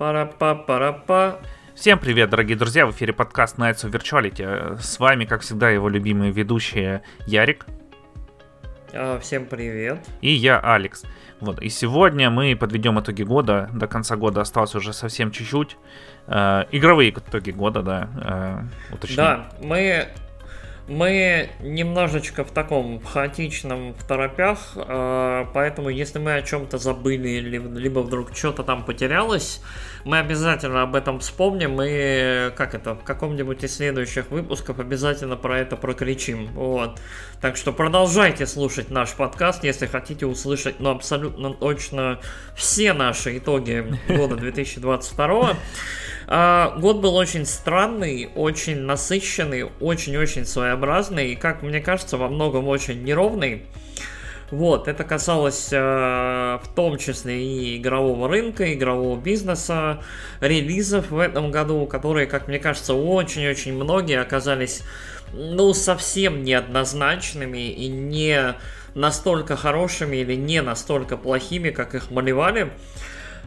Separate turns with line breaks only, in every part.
Пара-па-пара-па.
Всем привет, дорогие друзья! В эфире подкаст Nights of Virtuality. С вами, как всегда, его любимые ведущие Ярик.
А, Всем привет.
И я, Алекс. Вот. И сегодня мы подведем итоги года. До конца года осталось уже совсем чуть-чуть. Э, игровые итоги года, да. Э.
Да, мы мы немножечко в таком хаотичном в торопях, э, поэтому если мы о чем-то забыли, либо вдруг что-то там потерялось, мы обязательно об этом вспомним и, как это, в каком-нибудь из следующих выпусков обязательно про это прокричим. Вот. Так что продолжайте слушать наш подкаст, если хотите услышать, ну, абсолютно точно все наши итоги года 2022. А, год был очень странный, очень насыщенный, очень-очень своеобразный и, как мне кажется, во многом очень неровный. Вот, это касалось э, в том числе и игрового рынка, игрового бизнеса, релизов в этом году, которые, как мне кажется, очень-очень многие оказались, ну, совсем неоднозначными и не настолько хорошими или не настолько плохими, как их малевали.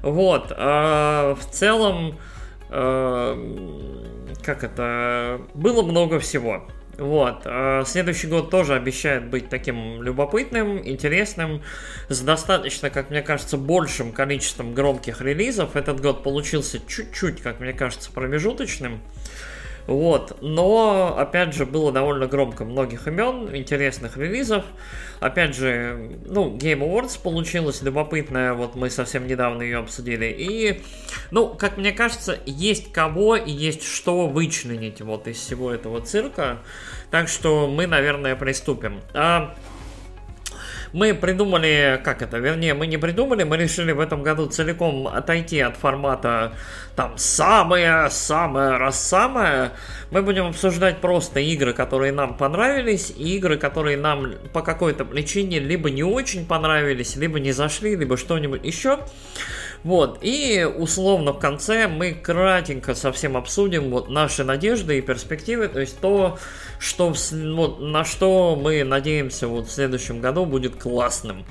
Вот, э, в целом, как это, было много всего. Вот. А следующий год тоже обещает быть таким любопытным, интересным, с достаточно, как мне кажется, большим количеством громких релизов. Этот год получился чуть-чуть, как мне кажется, промежуточным. Вот, но, опять же, было довольно громко многих имен, интересных релизов. Опять же, ну, Game Awards получилась любопытная, вот мы совсем недавно ее обсудили. И, ну, как мне кажется, есть кого и есть что вычленить вот из всего этого цирка. Так что мы, наверное, приступим. А мы придумали, как это, вернее, мы не придумали, мы решили в этом году целиком отойти от формата там самое-самое раз самое. Мы будем обсуждать просто игры, которые нам понравились, и игры, которые нам по какой-то причине либо не очень понравились, либо не зашли, либо что-нибудь еще. Вот, и условно в конце мы кратенько совсем обсудим вот наши надежды и перспективы, то есть то, что, вот, на что мы надеемся вот в следующем году будет классным.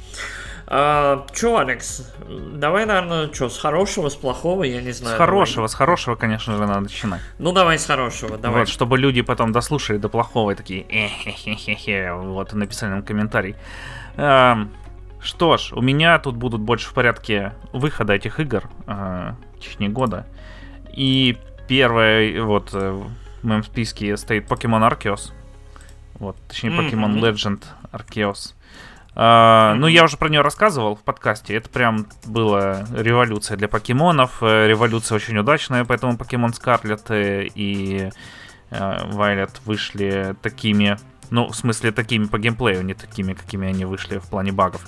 А, чё, Алекс, давай, наверное, что, с хорошего, с плохого, я не знаю.
С хорошего, давай. с хорошего, конечно же, надо начинать.
Ну, давай с хорошего, давай.
Вот, чтобы люди потом дослушали до плохого и такие, э-хе-хе-хе, вот, написали нам комментарий. А, что ж, у меня тут будут больше в порядке выхода этих игр э, в течение года. И первое, вот, э, в моем списке стоит Pokemon Arceus. Вот, точнее, Pokemon mm-hmm. Legend Arceus. Uh, ну, я уже про нее рассказывал в подкасте. Это прям была революция для покемонов. Э, революция очень удачная, поэтому Pokemon Scarlet и uh, Violet вышли такими, ну, в смысле, такими по геймплею, не такими, какими они вышли в плане багов.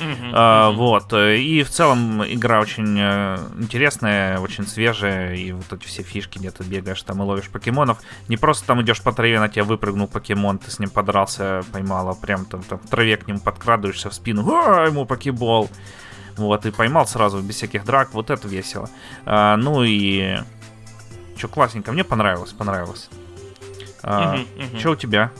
Uh-huh, uh-huh. Вот. И в целом игра очень э, интересная, очень свежая, и вот эти все фишки, где ты бегаешь там и ловишь покемонов. Не просто там идешь по траве, на тебя выпрыгнул покемон, ты с ним подрался, поймал, а прям там, там в траве к нему подкрадываешься в спину, а, ему покебол. Вот, и поймал сразу, без всяких драк, вот это весело. А, ну и... Что, классненько, мне понравилось, понравилось. А, uh-huh, uh-huh. Что у тебя?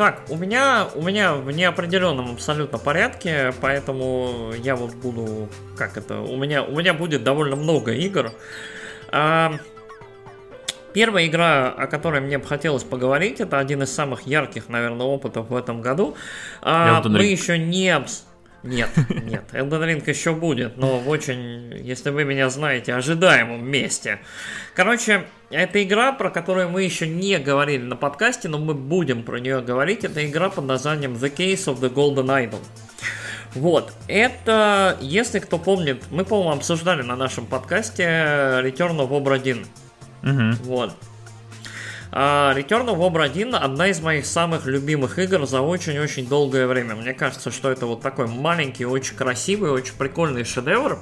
Так, у меня, у меня в неопределенном абсолютно порядке, поэтому я вот буду, как это, у меня, у меня будет довольно много игр. А, первая игра, о которой мне бы хотелось поговорить, это один из самых ярких, наверное, опытов в этом году. А, мы еще не. Нет, нет, Elden Ring еще будет, но в очень, если вы меня знаете, ожидаемом месте. Короче, это игра, про которую мы еще не говорили на подкасте, но мы будем про нее говорить. Это игра под названием The Case of the Golden Idol. Вот, это, если кто помнит, мы, по-моему, обсуждали на нашем подкасте Return of Obra 1. Угу. Вот. А Return of Obra 1 одна из моих самых любимых игр за очень-очень долгое время. Мне кажется, что это вот такой маленький, очень красивый, очень прикольный шедевр.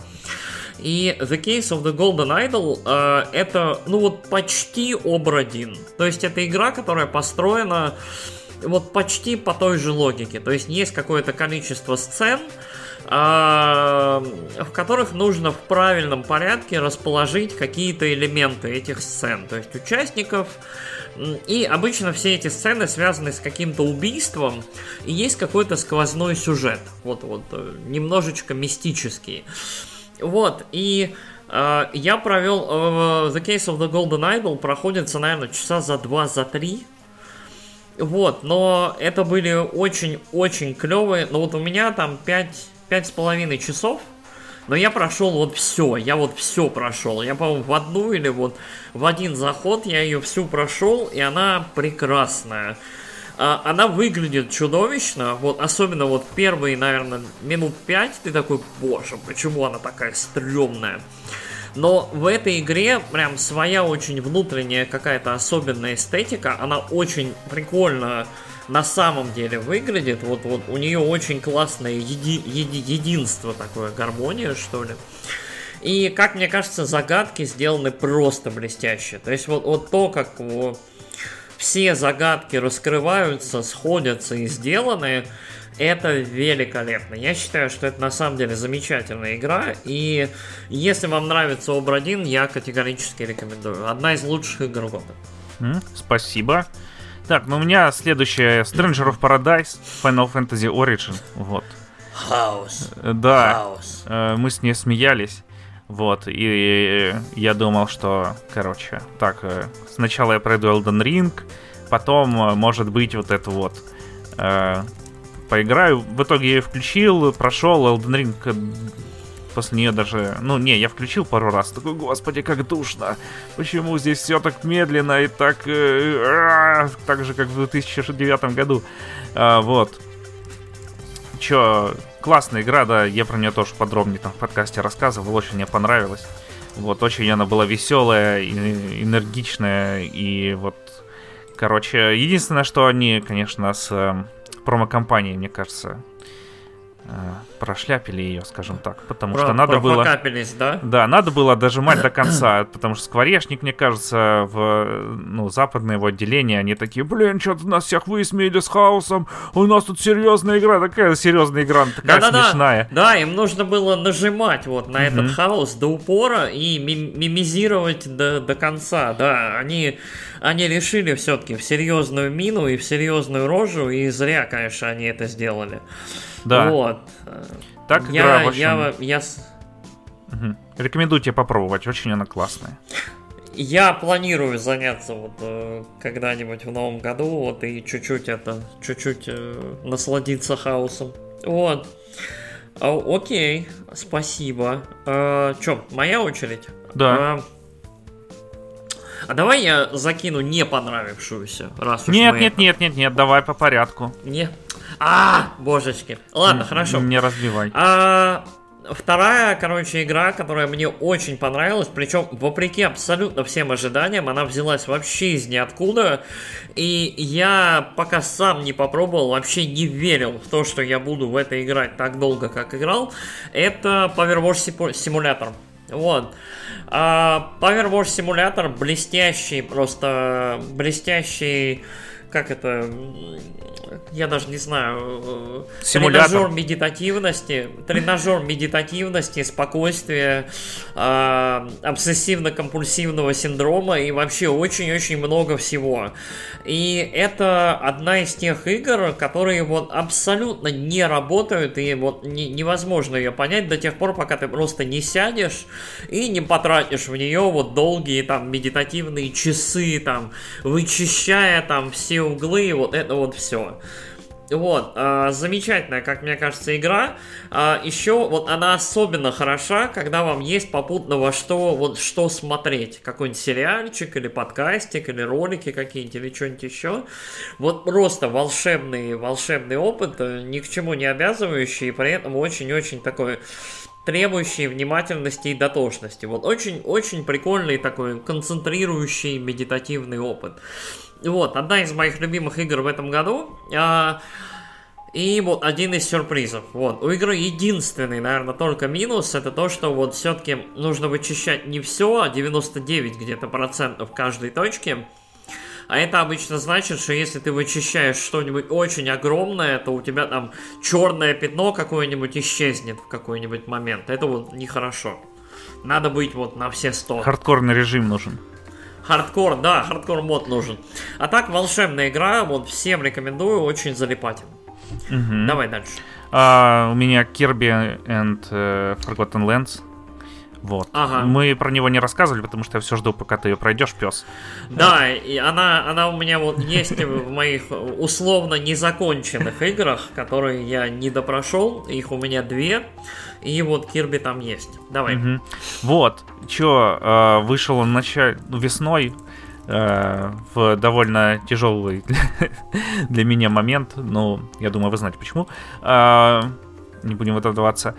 И The Case of the Golden Idol э, это, ну вот, почти Обрадин. То есть это игра, которая построена вот почти по той же логике. То есть есть какое-то количество сцен, э, в которых нужно в правильном порядке расположить какие-то элементы этих сцен. То есть участников. И обычно все эти сцены связаны с каким-то убийством, и есть какой-то сквозной сюжет, вот вот э, немножечко мистический. Вот, и э, я провел э, The Case of the Golden Idol, проходится, наверное, часа за два, за три. Вот, но это были очень-очень клевые. Но вот у меня там пять, пять с половиной часов. Но я прошел вот все, я вот все прошел. Я, по-моему, в одну или вот в один заход я ее всю прошел, и она прекрасная. А, она выглядит чудовищно, вот особенно вот первые, наверное, минут пять ты такой, боже, почему она такая стрёмная. Но в этой игре прям своя очень внутренняя какая-то особенная эстетика, она очень прикольно на самом деле выглядит. Вот, вот у нее очень классное еди, еди, единство такое, гармония, что ли. И, как мне кажется, загадки сделаны просто блестяще. То есть вот, вот то, как вот, все загадки раскрываются, сходятся и сделаны, это великолепно. Я считаю, что это на самом деле замечательная игра. И если вам нравится Обр-1, я категорически рекомендую. Одна из лучших игр года.
Спасибо. Так, ну у меня следующая Stranger of Paradise, Final Fantasy Origin. Вот.
Хаос.
Да. Хаос. Э, мы с ней смеялись. Вот, и я думал, что, короче, так, э, сначала я пройду Elden Ring, потом, э, может быть, вот это вот э, поиграю. В итоге я ее включил, прошел Elden Ring, э, после нее даже... Ну, не, я включил пару раз, такой, господи, как душно. Почему здесь все так медленно и так... Э, так же, как в 2009 году. Э, вот. Чё, классная игра, да, я про нее тоже подробнее там в подкасте рассказывал, очень мне понравилось. Вот, очень она была веселая, энергичная, и вот, короче, единственное, что они, конечно, с э, промо-компанией, мне кажется, Э, прошляпили ее, скажем так, потому Про, что надо было...
да?
Да, надо было дожимать до конца, потому что Скворечник, мне кажется, в ну, западное его отделение, они такие, блин, что-то нас всех высмеяли с хаосом, у нас тут серьезная игра, такая серьезная игра, такая да, смешная.
Да, да, им нужно было нажимать вот на этот хаос до упора и мимизировать до, до конца, да, они, они решили все-таки в серьезную мину и в серьезную рожу, и зря, конечно, они это сделали.
Да.
Вот.
Так игра,
я, в общем... я, я...
Угу. Рекомендую тебе попробовать, очень она классная.
Я планирую заняться вот э, когда-нибудь в новом году, вот и чуть-чуть это, чуть-чуть э, насладиться хаосом. Вот. А, окей, спасибо. А, чё, моя очередь?
Да. А,
а давай я закину не понравившуюся, раз
Нет, нет, это... нет, нет, нет, давай по порядку.
Не. А, божечки. Ладно, хорошо.
Не разбивай.
А, вторая, короче, игра, которая мне очень понравилась, причем вопреки абсолютно всем ожиданиям, она взялась вообще из ниоткуда, и я пока сам не попробовал, вообще не верил в то, что я буду в это играть так долго, как играл, это Powerwash Simulator. Вот. А, Powerwash Simulator блестящий, просто блестящий, как это, я даже не знаю,
э, Симулятор.
тренажер медитативности, тренажер медитативности, спокойствия, э, обсессивно-компульсивного синдрома и вообще очень-очень много всего. И это одна из тех игр, которые вот абсолютно не работают, и вот не, невозможно ее понять до тех пор, пока ты просто не сядешь и не потратишь в нее вот долгие там медитативные часы, там, вычищая там все углы, вот это вот все. Вот, э, замечательная, как мне кажется, игра. Э, еще вот она особенно хороша, когда вам есть попутно во что, вот что смотреть. Какой-нибудь сериальчик или подкастик, или ролики какие-нибудь, или что-нибудь еще. Вот просто волшебный, волшебный опыт, ни к чему не обязывающий, и при этом очень-очень такой требующий внимательности и дотошности. Вот очень-очень прикольный такой концентрирующий медитативный опыт. Вот, одна из моих любимых игр в этом году. А, и вот один из сюрпризов. Вот, у игры единственный, наверное, только минус, это то, что вот все-таки нужно вычищать не все, а 99 где-то процентов каждой точки. А это обычно значит, что если ты вычищаешь что-нибудь очень огромное, то у тебя там черное пятно какое-нибудь исчезнет в какой-нибудь момент. Это вот нехорошо. Надо быть вот на все сто.
Хардкорный режим нужен.
Хардкор, да, хардкор mode нужен. А так, волшебная игра, вот всем рекомендую, очень залипательно. Угу. Давай дальше.
А, у меня Kirby and uh, Forgotten Lands. Вот. Ага. Мы про него не рассказывали, потому что я все жду, пока ты ее пройдешь, пес.
Да, и она, она у меня вот есть в моих условно незаконченных играх, которые я недопрошел. Их у меня две. И вот Кирби там есть. Давай. Угу.
Вот. Че, э, вышел он начале, весной э, в довольно тяжелый для меня момент. Ну, я думаю, вы знаете почему. Э, не будем в это вдаваться.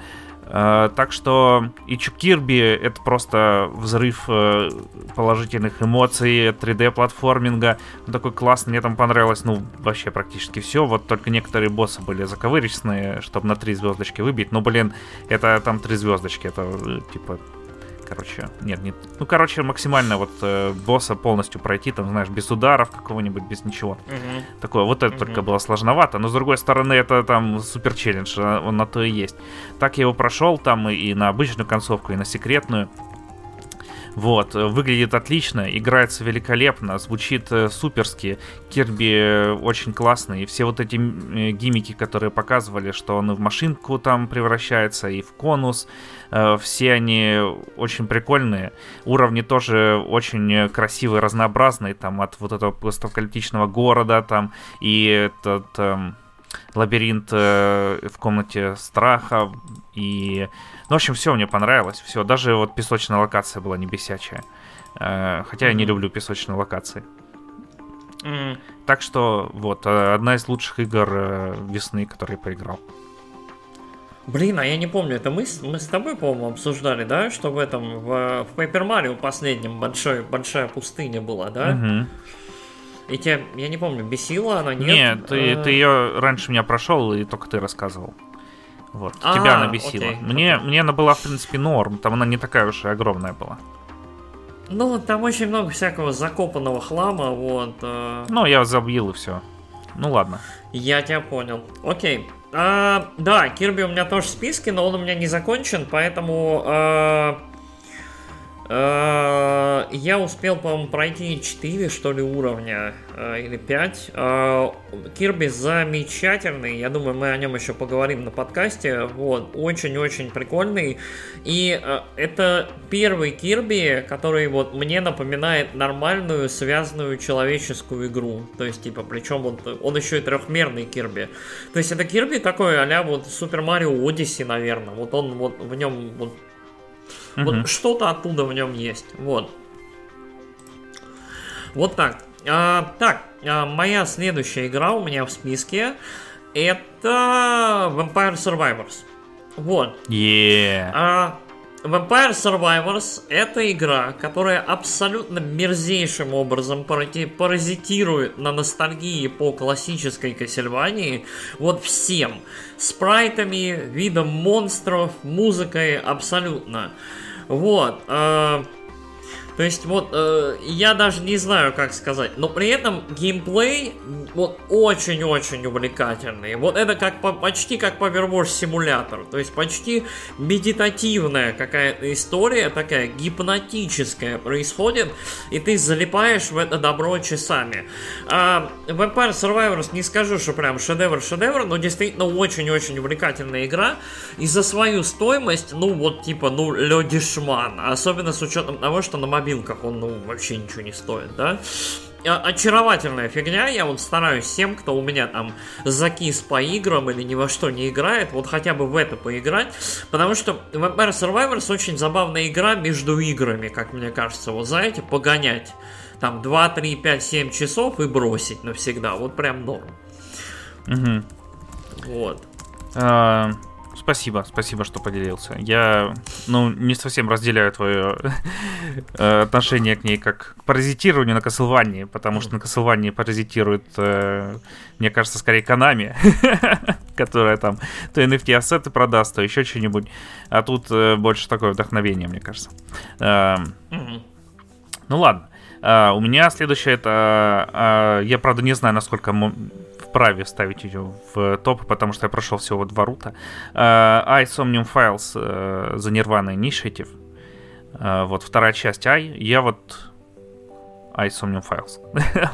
Uh, так что и Кирби это просто взрыв uh, положительных эмоций, 3D-платформинга. Он такой классный, мне там понравилось, ну, вообще практически все. Вот только некоторые боссы были заковыречные, чтобы на три звездочки выбить. Но, блин, это там три звездочки, это э, типа короче. Нет, нет. Ну, короче, максимально вот э, босса полностью пройти, там, знаешь, без ударов какого-нибудь, без ничего. Угу. Такое, вот это угу. только было сложновато. Но, с другой стороны, это там супер челлендж, а, он на то и есть. Так я его прошел там и на обычную концовку, и на секретную. Вот, выглядит отлично, играется великолепно, звучит э, суперски. Кирби э, очень классный. И все вот эти э, гимики, которые показывали, что он в машинку там превращается, и в конус, э, все они очень прикольные. Уровни тоже очень красивые, разнообразные, там от вот этого постапокалиптичного города, там, и этот... Э, лабиринт э, в комнате страха и ну, в общем, все мне понравилось. Все, даже вот песочная локация была не бесячая. Э, хотя mm-hmm. я не люблю песочные локации. Mm-hmm. Так что, вот, э, одна из лучших игр э, весны, которые я поиграл.
Блин, а я не помню, это мы, мы с тобой, по-моему, обсуждали, да, что в этом, в, в Paper Mario последнем большой, большая пустыня была, да? Угу. И тебя, я не помню, бесила она, нет?
Нет, ты, ты ее раньше меня прошел, и только ты рассказывал. Вот, а, тебя она бесила. Окей, мне, окей. мне она была, в принципе, норм. Там она не такая уж и огромная была.
Ну, там очень много всякого закопанного хлама, вот. Э...
Ну, я забил и все. Ну ладно.
Я тебя понял. Окей. А, да, Кирби у меня тоже в списке, но он у меня не закончен, поэтому Э, я успел, по-моему, пройти 4, что ли, уровня, э, или 5. Э, Кирби замечательный, я думаю, мы о нем еще поговорим на подкасте. Вот, очень-очень прикольный. И это первый Кирби, который вот мне напоминает нормальную, связанную человеческую игру. То есть, типа, причем вот он еще и трехмерный Кирби. То есть, это Кирби такой а вот Супер Марио Одиссе, наверное. Вот он вот в нем вот Угу. Вот что-то оттуда в нем есть. Вот. Вот так. А, так, а, моя следующая игра у меня в списке это Vampire Survivors. Вот.
Yeah.
А, Vampire Survivors это игра, которая абсолютно мерзейшим образом паразитирует на ностальгии по классической Кассельвании. Вот всем. Спрайтами, видом монстров, музыкой, абсолютно. Вот. То есть вот э, я даже не знаю, как сказать, но при этом геймплей вот очень-очень увлекательный. Вот это как почти как Powerwash симулятор, то есть почти медитативная какая-то история такая гипнотическая происходит, и ты залипаешь в это добро часами. А Vampire Survivors не скажу, что прям шедевр-шедевр, но действительно очень-очень увлекательная игра, и за свою стоимость, ну вот типа, ну, ледишман, особенно с учетом того, что на мобильном мобилках он ну, вообще ничего не стоит, да? очаровательная фигня. Я вот стараюсь всем, кто у меня там закис по играм или ни во что не играет, вот хотя бы в это поиграть. Потому что Vampire Survivors очень забавная игра между играми, как мне кажется. Вот знаете, погонять там 2, 3, 5, 7 часов и бросить навсегда. Вот прям норм.
Угу.
Вот.
А, Спасибо, спасибо, что поделился. Я, ну, не совсем разделяю твое э, отношение к ней как к паразитированию на Castlevania, потому что на Castlevania паразитирует, э, мне кажется, скорее Konami, которая там то NFT-ассеты продаст, то еще что-нибудь. А тут э, больше такое вдохновение, мне кажется. Эм, ну ладно. Uh, у меня следующее это... Uh, я, правда, не знаю, насколько вправе ставить ее в топ, потому что я прошел всего два рута. I Somnium Files uh, за Nirvana Initiative. Uh, вот вторая часть I. Я вот iSomnium Files.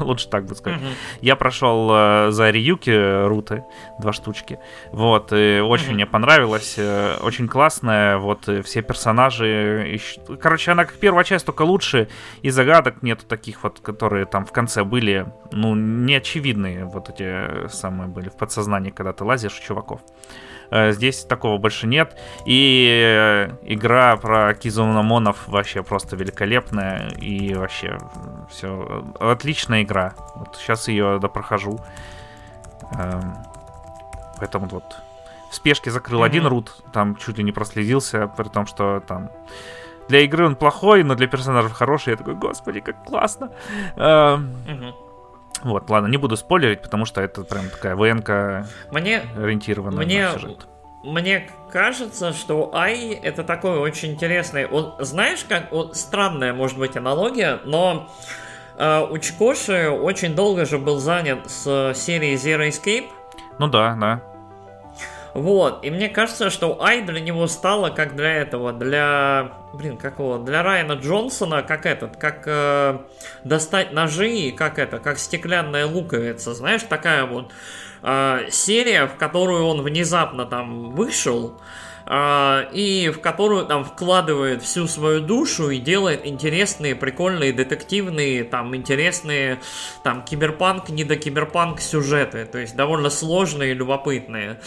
Лучше так бы сказать. Я прошел э, за Ryuki руты, два штучки. Вот, и очень мне понравилось. э, Очень классная. Вот, э, все персонажи. ищ- Короче, она как первая часть, только лучше. И загадок нету таких вот, которые там в конце были, ну, неочевидные. Вот эти э, самые были в подсознании, когда ты лазишь у чуваков. Э, Здесь такого больше нет. И э, игра про Кизунамонов вообще просто великолепная. И вообще все. Отличная игра. Вот сейчас ее допрохожу. Эм, Поэтому вот в спешке закрыл
Мгм.
один рут, там чуть ли не проследился, при том, что там для игры он плохой, но для персонажей хороший. Я такой, господи, как классно.
Мгм.
Вот, ладно, не буду спойлерить, потому что это прям такая ВНК
Мне,
ориентированная
Мне-
на сюжет.
мне кажется, что Ай это такой очень интересный. Вот знаешь, как вот странная может быть аналогия, но э, у Чикоши очень долго же был занят с серией Zero Escape.
Ну да, да.
Вот, и мне кажется, что Ай для него стало как для этого, для, блин, как его, для Райана Джонсона, как этот, как э, достать ножи, как это, как стеклянная луковица, знаешь, такая вот э, серия, в которую он внезапно там вышел, э, и в которую там вкладывает всю свою душу и делает интересные, прикольные, детективные, там, интересные, там, киберпанк, не до киберпанк сюжеты, то есть довольно сложные и любопытные.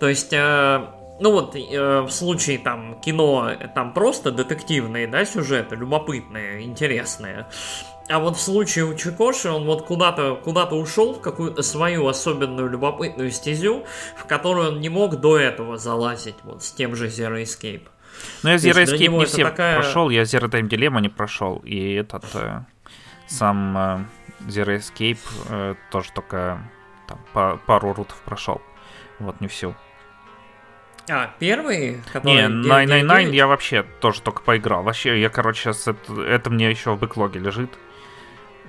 То есть, э, ну вот, э, в случае там кино, э, там просто детективные, да, сюжеты, любопытные, интересные. А вот в случае у Чикоши он вот куда-то куда ушел в какую-то свою особенную любопытную стезю, в которую он не мог до этого залазить, вот с тем же Zero Escape.
Но я
То есть
Zero Escape не все
такая-
прошел, я Zero Time Dilemma не прошел, и этот э, сам э, Zero Escape э, тоже только там, па- пару рутов прошел. Вот, не всю.
А, первый,
Не,
который...
999 я вообще тоже только поиграл. Вообще, я, короче, сейчас это, это мне еще в бэклоге лежит.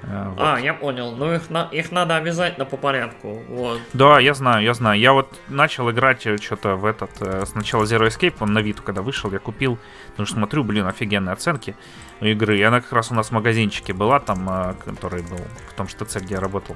Э, вот.
А, я понял. Ну их, на... их надо обязательно по порядку. Вот.
Да, я знаю, я знаю. Я вот начал играть что-то в этот... э, Сначала Zero Escape, он на Виту, когда вышел, я купил. Потому что смотрю, блин, офигенные оценки у игры. И она как раз у нас в магазинчике была там, э, который был в том ТЦ, где я работал.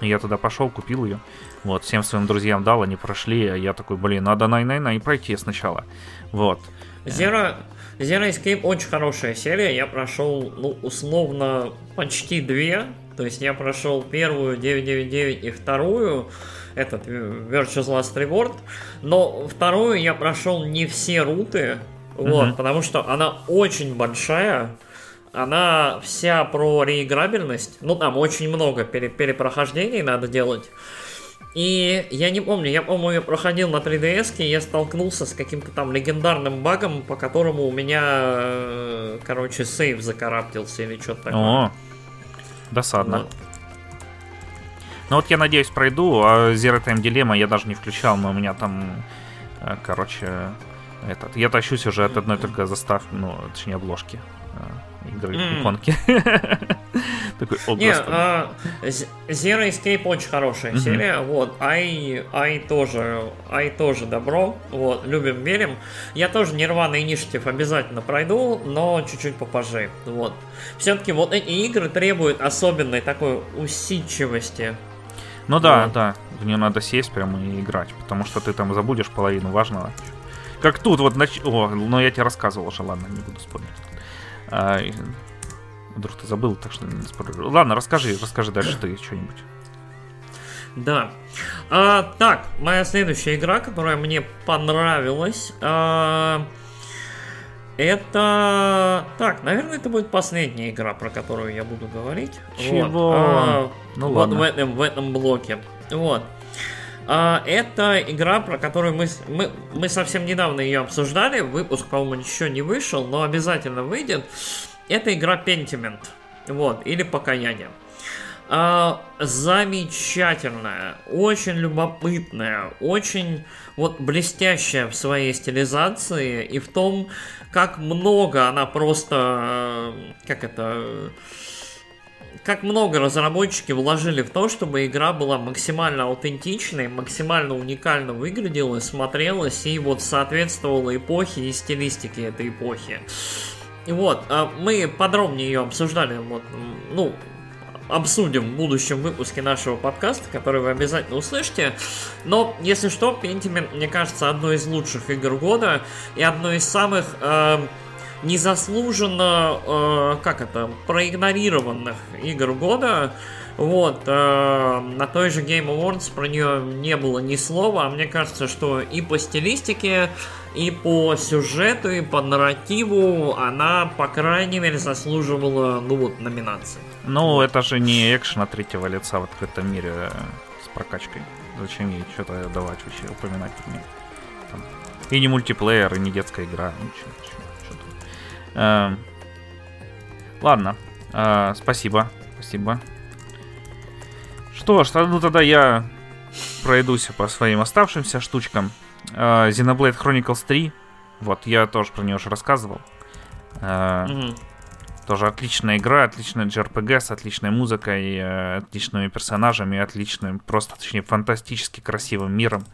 И я туда пошел, купил ее. Вот, всем своим друзьям дал, они прошли. А я такой, блин, надо най най най пройти сначала. Вот.
Zero, Zero Escape очень хорошая серия. Я прошел, ну, условно, почти две. То есть я прошел первую 999 и вторую, этот э, Virtuous Last Reward. Но вторую я прошел не все руты. Вот,
Мгм.
потому что она очень большая. Она вся про реиграбельность. Ну, там очень много пере- перепрохождений надо делать. И я не помню, я, по-моему, я проходил на 3DS, и я столкнулся с каким-то там легендарным багом, по которому у меня, э, короче, сейв закараптился или что-то такое.
О, досадно.
Вот.
Ну вот я надеюсь пройду, а Zero Time Dilemma я даже не включал, но у меня там, э, короче, этот, я тащусь уже от одной только заставки, ну, точнее обложки э, игры,
М.
иконки. Такой, о,
Не,
господи.
а, Zero Escape очень хорошая серия, вот, Ай, Ай тоже, Ай тоже добро, вот, любим, верим. Я тоже Нирвана Initiative обязательно пройду, но чуть-чуть попозже, вот. Все-таки вот эти игры требуют особенной такой усидчивости,
Ну да,
вот.
да, в нее надо сесть прямо и играть, потому что ты там забудешь половину важного. Как тут вот, нач... о, ну я тебе рассказывал уже, ладно, не буду спорить. А, Вдруг ты забыл, так что не спойлерю. Ладно, расскажи, расскажи дальше ты что-нибудь.
Да. А, так, моя следующая игра, которая мне понравилась, а, это... Так, наверное, это будет последняя игра, про которую я буду говорить.
Чего?
Вот, А,
Ну
вот
ладно.
в этом, в этом блоке. Вот. А, это игра, про которую мы, мы, мы совсем недавно ее обсуждали. Выпуск, по-моему, еще не вышел, но обязательно выйдет. Это игра Pentiment. Вот, или Покаяние. А, замечательная, очень любопытная, очень вот блестящая в своей стилизации и в том, как много она просто, э, как это, как много разработчики вложили в то, чтобы игра была максимально аутентичной, максимально уникально выглядела, смотрелась и вот соответствовала эпохе и стилистике этой эпохи. Вот, а мы подробнее ее обсуждали, вот, ну, обсудим в будущем выпуске нашего подкаста, который вы обязательно услышите. Но, если что, Pentiment, мне кажется, одной из лучших игр года и одной из самых э, незаслуженно, э, как это, проигнорированных игр года. Вот, э, на той же Game Awards про нее не было ни слова, а мне кажется, что и по стилистике, и по сюжету, и по нарративу она, по крайней мере, заслуживала, ну вот, номинации.
Ну, это же не экшен от третьего лица в открытом мире э, с прокачкой. Зачем ей что-то давать вообще, упоминать про? Там. И не мультиплеер, и не детская игра. Ну, что, что, что э, ладно, э, спасибо, спасибо. Что ж, ну тогда я пройдусь по своим оставшимся штучкам. Uh, Xenoblade Chronicles 3. Вот, я тоже про нее уже рассказывал. Mm-hmm. Тоже отличная игра, отличная JRPG с отличной музыкой, uh, отличными персонажами, отличным, просто, точнее, фантастически красивым миром.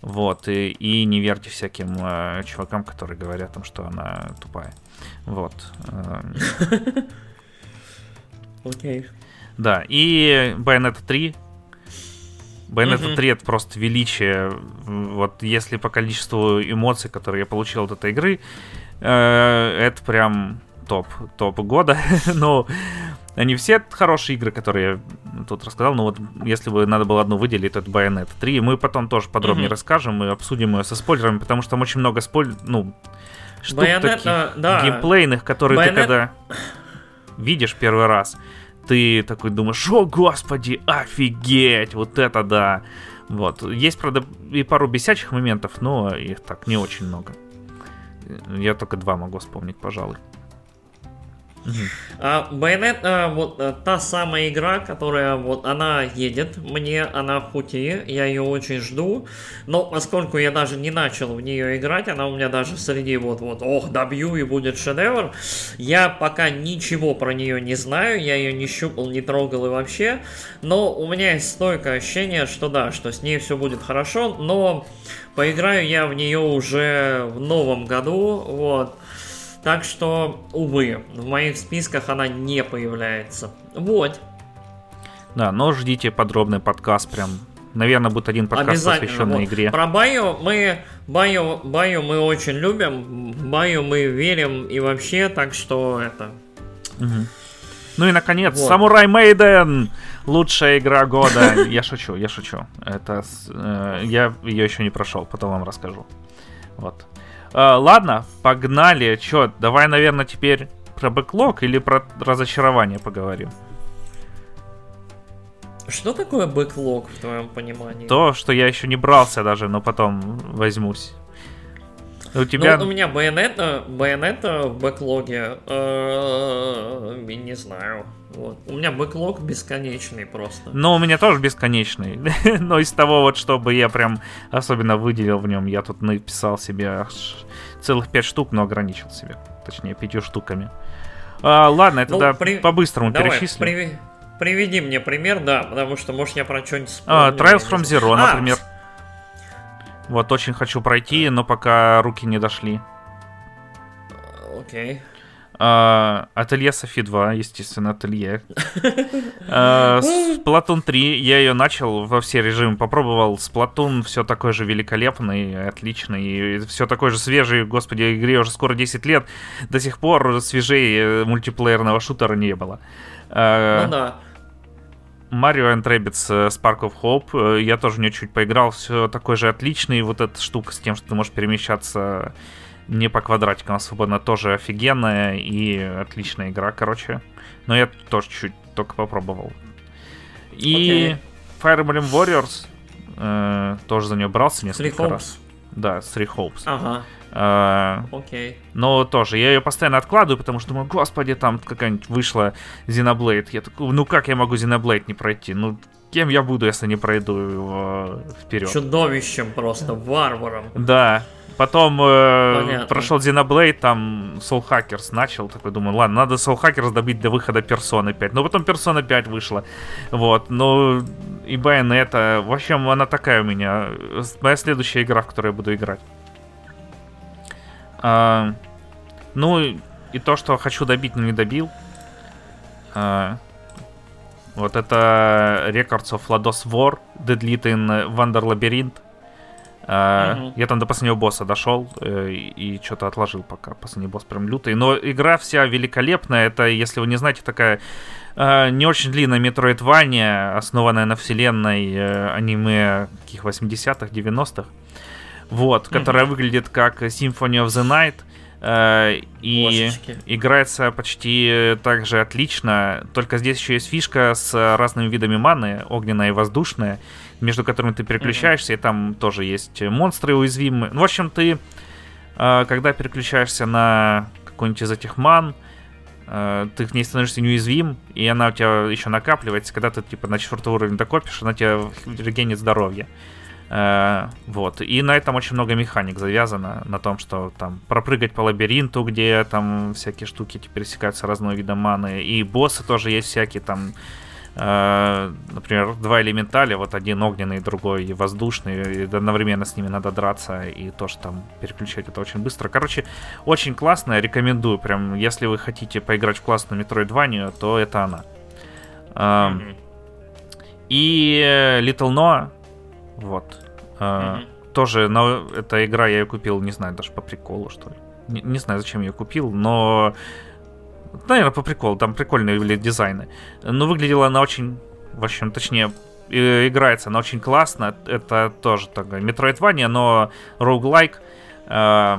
Вот, и, и не верьте всяким uh, чувакам, которые говорят, там, что она тупая. Вот.
Окей.
Да, и Bayonetta 3. Bayonetta mm-hmm. 3 это просто величие. Вот если по количеству эмоций, которые я получил от этой игры, э, это прям топ, топ года. но они все хорошие игры, которые я тут рассказал, но вот если бы надо было одну выделить, то это Bayonetta 3. Мы потом тоже подробнее mm-hmm. расскажем и обсудим ее со спойлерами, потому что там очень много спойлеров, ну, штук Bayonetta, таких да. геймплейных, которые Bayonetta... ты когда видишь первый раз, ты такой думаешь, о, господи, офигеть, вот это да. Вот. Есть, правда, и пару бесячих моментов, но их так не очень много. Я только два могу вспомнить, пожалуй.
А, Байонет, а, вот а, та самая игра, которая вот она едет мне, она в пути, я ее очень жду, но поскольку я даже не начал в нее играть, она у меня даже среди вот вот, ох, добью и будет шедевр, я пока ничего про нее не знаю, я ее не щупал, не трогал и вообще, но у меня есть стойкое ощущение, что да, что с ней все будет хорошо, но поиграю я в нее уже в новом году, вот, так что, увы, в моих списках она не появляется. Вот.
Да, но ждите подробный подкаст прям. Наверное, будет один подкаст, посвященный вот. игре.
Про Байо мы Байо, Байо мы очень любим, Байо мы верим и вообще, так что это.
Угу. Ну и наконец, вот. Samurai Maiden! Лучшая игра года. Я шучу, я шучу. Это э, я ее еще не прошел, потом вам расскажу. Вот. Э, ладно, погнали. Чё, давай, наверное, теперь про бэклог или про разочарование поговорим?
Что такое бэклог в твоем понимании?
То, что я еще не брался даже, но потом возьмусь.
У тебя... Ну, у меня байонета, байонета в бэклоге, э, не знаю. Вот. У меня бэклог бесконечный просто.
Ну, у меня тоже бесконечный. Но из того вот, чтобы я прям особенно выделил в нем, я тут написал себе целых пять штук, но ограничил себе. Точнее, пятью штуками. А, ладно, это ну, да, при... по-быстрому Давай, перечислим. При...
Приведи мне пример, да, потому что, может, я про что-нибудь
а, вспомню. Uh, Trials from Zero, а, например. Вот, очень хочу пройти, но пока руки не дошли.
Окей. Okay.
Uh, ателье Софи 2, естественно, ателье. Uh, Splatoon 3, я ее начал во все режимы, попробовал. Splatoon все такой же великолепный, отличный, все такой же свежий. Господи, игре уже скоро 10 лет. До сих пор свежей мультиплеерного шутера не было.
Uh, ну да.
Mario and Rabbids Spark of Hope. Я тоже не чуть поиграл. Все такой же отличный. Вот эта штука с тем, что ты можешь перемещаться не по квадратикам а свободно, тоже офигенная и отличная игра, короче. Но я тоже чуть только попробовал. И okay. Fire Emblem Warriors э, тоже за нее брался несколько Three раз. Да, Three Hopes.
Ага.
Э,
Окей. Uh, okay.
Но тоже, я ее постоянно откладываю, потому что думаю, господи, там какая-нибудь вышла Xenoblade. Я такой, ну как я могу Xenoblade не пройти? Ну, кем я буду, если не пройду его вперед?
Чудовищем просто, варваром.
Да, Потом э, прошел Xenoblade, там Soul Hackers начал, такой думаю, ладно, надо Soul Hackers добить до выхода Persona 5. Но потом Persona 5 вышла. Вот, ну и Bayonetta. В общем, она такая у меня. Моя следующая игра, в которой я буду играть. А, ну, и то, что хочу добить, но не добил. А, вот это Records of Lados War, Deadlit in Wonder Labyrinth. Uh, Я там до последнего босса дошел э, и, и что-то отложил пока. Последний босс прям лютый. Но игра вся великолепная. Это, если вы не знаете, такая э, не очень длинная метроидвания, основанная на вселенной э, аниме каких 80-х, 90-х. Вот, mm-hmm. которая выглядит как Symphony of the Night. Э, и Божечки. играется почти так же отлично, только здесь еще есть фишка с разными видами маны, огненная и воздушная, между которыми ты переключаешься, mm-hmm. и там тоже есть монстры уязвимые. Ну, в общем, ты, э, когда переключаешься на какой-нибудь из этих ман, э, ты в ней становишься неуязвим, и она у тебя еще накапливается. Когда ты типа на четвертый уровень докопишь, она тебе регенит здоровье. Э, вот. И на этом очень много механик завязано. На том, что там пропрыгать по лабиринту, где там всякие штуки пересекаются разного вида маны. И боссы тоже есть всякие там э, например, два элементаля, вот один огненный, другой воздушный, и одновременно с ними надо драться и тоже там переключать это очень быстро. Короче, очень классно, рекомендую, прям, если вы хотите поиграть в классную Metroidvania, то это она. Mm-hmm. И Little Noah, вот. Mm-hmm. Тоже, но эта игра я ее купил, не знаю, даже по приколу, что ли. Не, не знаю, зачем я ее купил, но... Наверное, по приколу, там прикольные были дизайны. Но выглядела она очень, в общем, точнее, играется она очень классно. Это тоже такая Metroidvania, но roguelike. Э,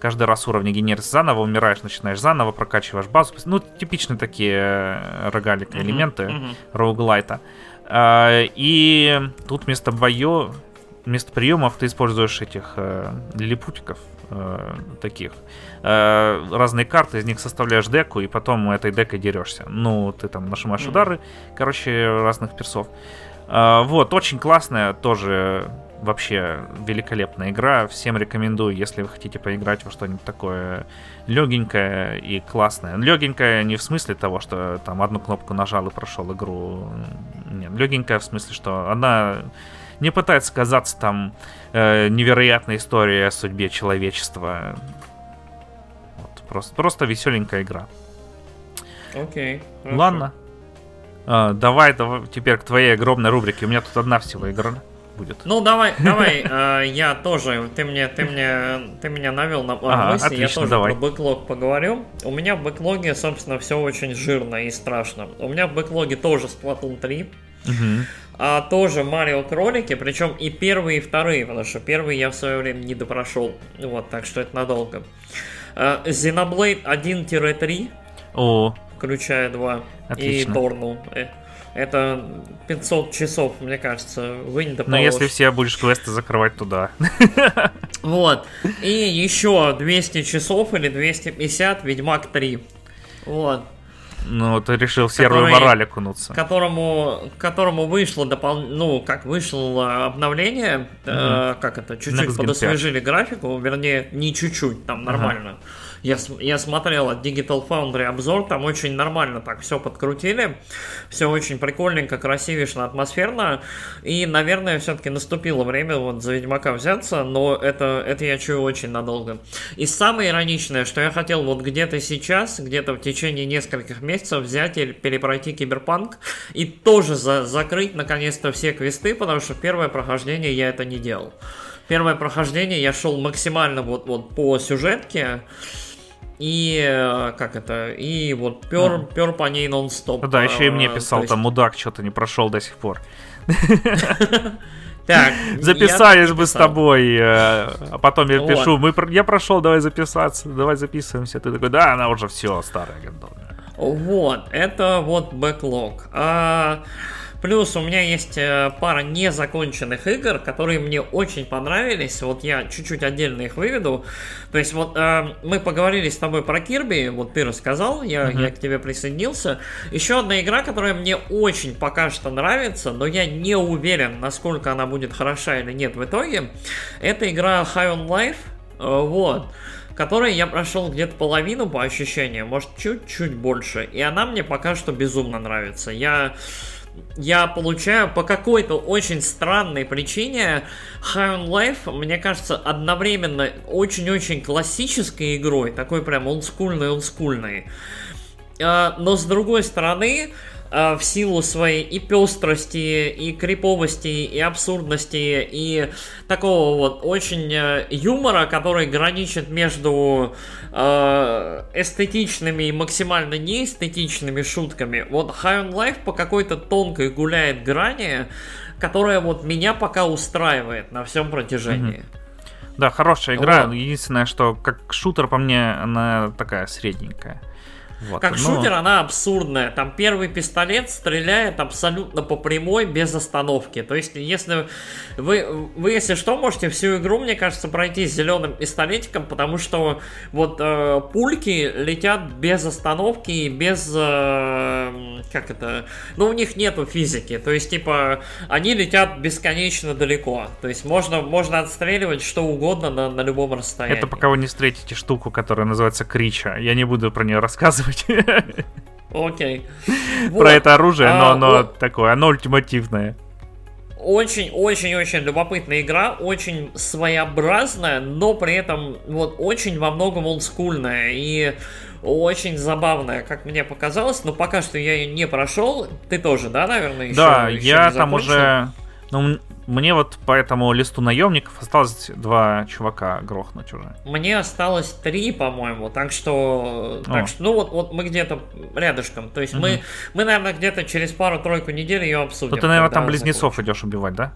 каждый раз уровни генерируешь заново, умираешь, начинаешь заново, прокачиваешь базу. Ну, типичные такие э, рогалик элементы mm-hmm. роуглайта. А, и тут вместо бою, вместо приемов ты используешь этих э, лилипутиков э, таких. Э, разные карты, из них составляешь деку, и потом этой декой дерешься. Ну, ты там нажимаешь удары, короче, разных персов. Вот, очень классная тоже вообще великолепная игра. Всем рекомендую, если вы хотите поиграть во что-нибудь такое легенькое и классное. Легенькое не в смысле того, что там одну кнопку нажал и прошел игру. Нет, легенькая в смысле, что она не пытается казаться там э, невероятной историей о судьбе человечества. Вот, просто, просто веселенькая игра.
Окей.
Okay, Ладно. А, давай, давай теперь к твоей огромной рубрике. У меня тут одна всего игра будет.
Ну давай, давай, э, я тоже, ты мне, ты мне, ты меня навел на мысли, я тоже про бэклог поговорю. У меня в бэклоге, собственно, все очень жирно и страшно. У меня в бэклоге тоже Splatoon 3. Угу. А тоже Марио кролики, причем и первые, и вторые, потому что первый я в свое время не допрошел. Вот, так что это надолго. Uh, Xenoblade 1-3.
О.
Включая 2. Отлично. И Торну. Это 500 часов, мне кажется, вы не
Но если все будешь квесты закрывать туда.
Вот. И еще 200 часов или 250 Ведьмак 3. Вот.
Ну, ты решил в серую мораль окунуться.
Которому, которому вышло допол... ну, как вышло обновление, mm-hmm. э, как это, чуть-чуть подосвежили графику, вернее, не чуть-чуть, там нормально. Uh-huh. Я, я смотрел от Digital Foundry обзор, там очень нормально так все подкрутили. Все очень прикольненько, красивишно, атмосферно. И, наверное, все-таки наступило время вот за Ведьмака взяться, но это, это я чую очень надолго. И самое ироничное, что я хотел вот где-то сейчас, где-то в течение нескольких месяцев взять и перепройти Киберпанк и тоже за, закрыть наконец-то все квесты, потому что первое прохождение я это не делал. Первое прохождение я шел максимально вот, вот по сюжетке, и э, как это, и вот пер, а. пер по ней нон-стоп.
Ну да, еще и мне а, писал, есть... там мудак что-то не прошел до сих пор.
Так,
записались бы с тобой, э, а потом я пишу, мы, я прошел, давай записаться, давай записываемся. Ты такой, да, она уже все старая гандония.
Вот, это вот бэклог. А, Плюс у меня есть э, пара незаконченных игр, которые мне очень понравились. Вот я чуть-чуть отдельно их выведу. То есть вот э, мы поговорили с тобой про Кирби, вот ты рассказал, я, uh-huh. я к тебе присоединился. Еще одна игра, которая мне очень пока что нравится, но я не уверен, насколько она будет хороша или нет в итоге. Это игра High on Life. Э, вот которой я прошел где-то половину по ощущениям, может чуть-чуть больше, и она мне пока что безумно нравится. Я я получаю по какой-то очень странной причине High on Life, мне кажется, одновременно очень-очень классической игрой, такой прям олдскульной-олдскульной. А, но с другой стороны, в силу своей и пестрости, и криповости, и абсурдности, и такого вот очень э, юмора, который граничит между э, эстетичными и максимально неэстетичными шутками. Вот High on Life по какой-то тонкой гуляет грани, которая вот меня пока устраивает на всем протяжении.
Mm-hmm. Да, хорошая игра. Вот. Единственное, что как шутер по мне она такая средненькая.
Вот. Как ну... шутер она абсурдная. Там первый пистолет стреляет абсолютно по прямой, без остановки. То есть, если вы, вы если что, можете всю игру, мне кажется, пройти с зеленым пистолетиком, потому что вот э, пульки летят без остановки и без... Э, как это? Ну, у них нету физики. То есть, типа, они летят бесконечно далеко. То есть, можно, можно отстреливать что угодно на, на любом расстоянии.
Это пока вы не встретите штуку, которая называется Крича. Я не буду про нее рассказывать рассказывать.
Окей.
Про это оружие, но а, оно такое, оно ультимативное.
Очень-очень-очень любопытная игра, очень своеобразная, но при этом вот очень во многом олдскульная и очень забавная, как мне показалось, но пока что я ее не прошел. Ты тоже, да, наверное, еще?
Да, еще я там уже ну, мне вот по этому листу наемников осталось два чувака грохнуть уже.
Мне осталось три, по-моему, так что, так что, ну вот, вот мы где-то рядышком. То есть угу. мы, мы, наверное, где-то через пару-тройку недель ее обсудим.
Ну ты, наверное, там близнецов закончим. идешь убивать, да?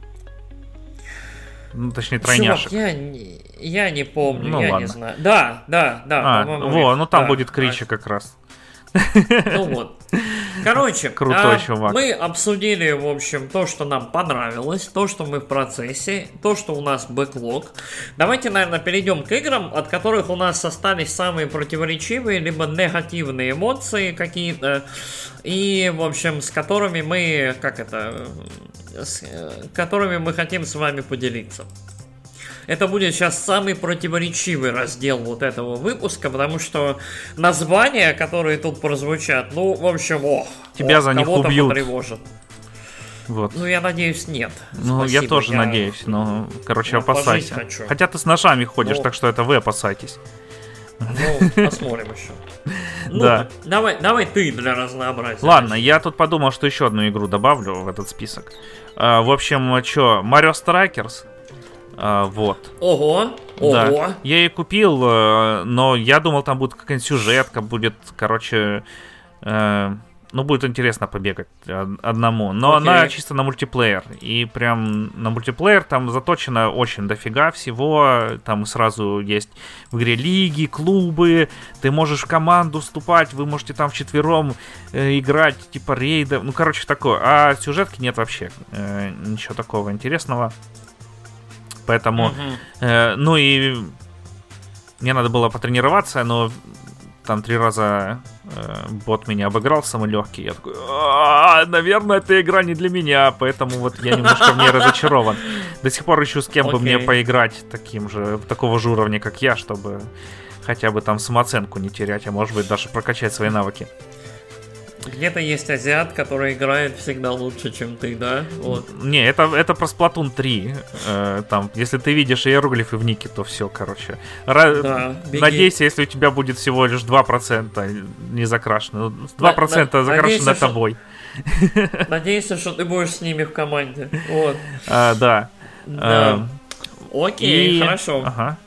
Ну, точнее, тройняшек.
Чувак, я, не, я не помню, ну, я ладно. не знаю. Да, да, да.
А, во, ну там да, будет Кричи да. как раз.
Ну вот. Короче,
Крутой а, чувак.
мы обсудили, в общем, то, что нам понравилось, то, что мы в процессе, то, что у нас бэклог. Давайте, наверное, перейдем к играм, от которых у нас остались самые противоречивые, либо негативные эмоции какие-то, и, в общем, с которыми мы, как это, с которыми мы хотим с вами поделиться. Это будет сейчас самый противоречивый раздел вот этого выпуска, потому что названия, которые тут прозвучат, ну, в общем, ох,
тебя ох, за них убьют.
Потревожит. Вот. Ну, я надеюсь, нет.
Ну, Спасибо, я тоже я... надеюсь, но, короче, ну, опасайся. Хочу. Хотя ты с ножами ходишь, ну, так что это вы опасайтесь.
Ну, посмотрим еще. Ну, да. Давай, давай ты для разнообразия.
Ладно, я тут подумал, что еще одну игру добавлю в этот список. А, в общем, что, Mario Strikers а, вот.
Ого, ого. Да.
Я ее купил, э, но я думал, там будет какая-нибудь сюжетка, будет, короче, э, ну, будет интересно побегать одному. Но okay. она чисто на мультиплеер. И прям на мультиплеер там заточено очень дофига всего. Там сразу есть в игре лиги, клубы. Ты можешь в команду вступать. Вы можете там вчетвером э, играть, типа рейда. Ну, короче, такое. А сюжетки нет вообще. Э, ничего такого интересного. Поэтому, угу. э, ну и мне надо было потренироваться, но там три раза э, бот меня обыграл самый легкий. Я такой, наверное, эта игра не для меня, поэтому вот я немножко в ней разочарован. До сих пор ищу с кем okay. бы мне поиграть таким же, такого же уровня, как я, чтобы хотя бы там самооценку не терять, а может быть даже прокачать свои навыки.
Где-то есть азиат, который играет всегда лучше, чем ты, да? Вот.
Не, это, это про Splatoon 3. Э, там, если ты видишь иероглифы в нике, то все, короче. Ра- да, Надейся, если у тебя будет всего лишь 2% не закрашено. 2% на, на, закрашено тобой.
Надеюсь, что ты будешь с ними в команде. Вот.
А, да.
да. А, Окей, и... хорошо. Ага.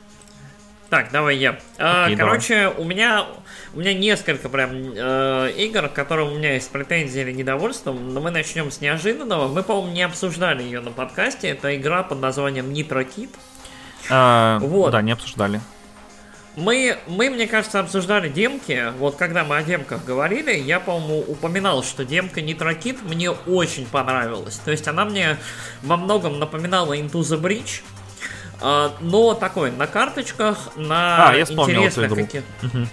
Так, давай я. А, Окей, короче, давай. у меня у меня несколько прям э, игр, к которым у меня есть претензии или недовольство, но мы начнем с неожиданного. Мы, по-моему, не обсуждали ее на подкасте. Это игра под названием Nitro Kid.
А, вот. Да, не обсуждали.
Мы, мы, мне кажется, обсуждали демки. Вот когда мы о демках говорили, я, по-моему, упоминал, что демка Nitrokit мне очень понравилась. То есть она мне во многом напоминала Into the Bridge. А, но такой, на карточках, на
а, я интересных каких... Угу.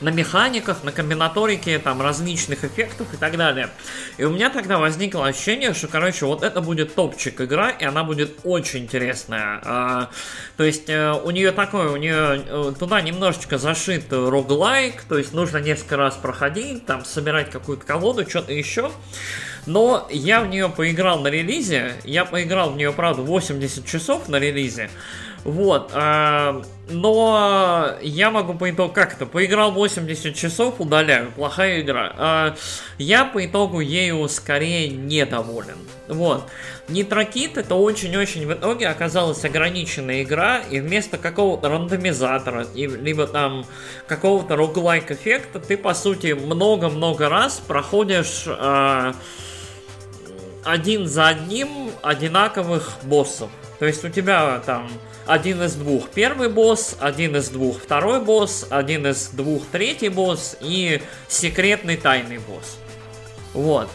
На механиках, на комбинаторике, там, различных эффектов и так далее. И у меня тогда возникло ощущение, что, короче, вот это будет топчик игра, и она будет очень интересная. А, то есть э, у нее такое, у нее э, туда немножечко зашит роглайк, то есть нужно несколько раз проходить, там, собирать какую-то колоду, что-то еще. Но я в нее поиграл на релизе. Я поиграл в нее, правда, 80 часов на релизе. Вот. Э, но я могу по итогу как-то поиграл 80 часов, удаляю. Плохая игра. Э, я по итогу ею скорее недоволен. Вот. Нитрокит это очень-очень в итоге оказалась ограниченная игра, и вместо какого-то рандомизатора, и, либо там какого-то роглайк эффекта, ты по сути много-много раз проходишь э, один за одним одинаковых боссов. То есть у тебя там один из двух первый босс, один из двух второй босс, один из двух третий босс и секретный тайный босс. Вот.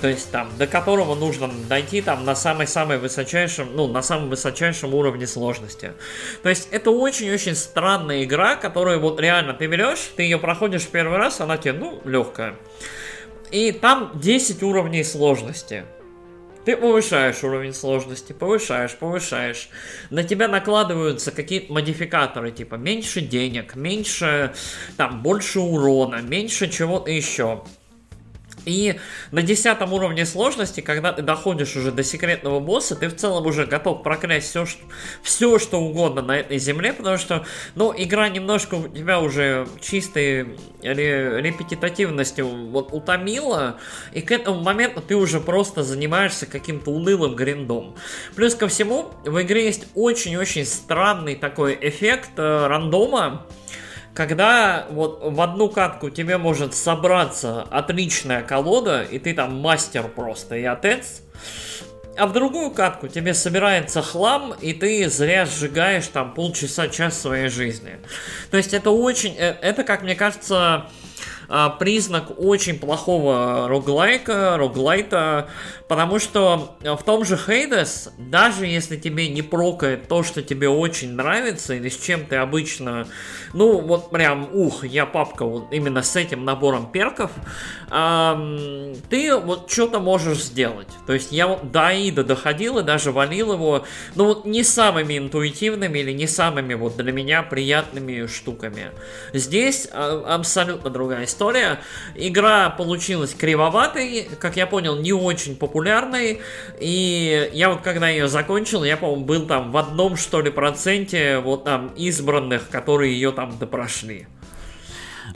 То есть там, до которого нужно дойти там на самой-самой высочайшем, ну, на самом высочайшем уровне сложности. То есть это очень-очень странная игра, которую вот реально ты берешь, ты ее проходишь первый раз, она тебе, ну, легкая. И там 10 уровней сложности. Ты повышаешь уровень сложности, повышаешь, повышаешь. На тебя накладываются какие-то модификаторы, типа меньше денег, меньше, там, больше урона, меньше чего-то еще. И на десятом уровне сложности, когда ты доходишь уже до секретного босса, ты в целом уже готов проклясть все, что, все, что угодно на этой земле, потому что, ну, игра немножко у тебя уже чистой репетитивностью вот утомила, и к этому моменту ты уже просто занимаешься каким-то унылым гриндом. Плюс ко всему, в игре есть очень-очень странный такой эффект э, рандома, когда вот в одну катку тебе может собраться отличная колода, и ты там мастер просто и отец, а в другую катку тебе собирается хлам, и ты зря сжигаешь там полчаса-час своей жизни. То есть это очень, э, это, как мне кажется, а, признак очень плохого роглайка, роглайта, потому что в том же Хейдес, даже если тебе не прокает то, что тебе очень нравится, или с чем ты обычно, ну, вот прям, ух, я папка вот именно с этим набором перков, эм, ты вот что-то можешь сделать. То есть я до Аида доходил и даже валил его, ну, вот не самыми интуитивными или не самыми вот для меня приятными штуками. Здесь а, абсолютно другая история. Игра получилась кривоватой, как я понял, не очень популярной. И я вот когда ее закончил, я, по-моему, был там в одном, что ли, проценте вот там избранных, которые ее там допрошли.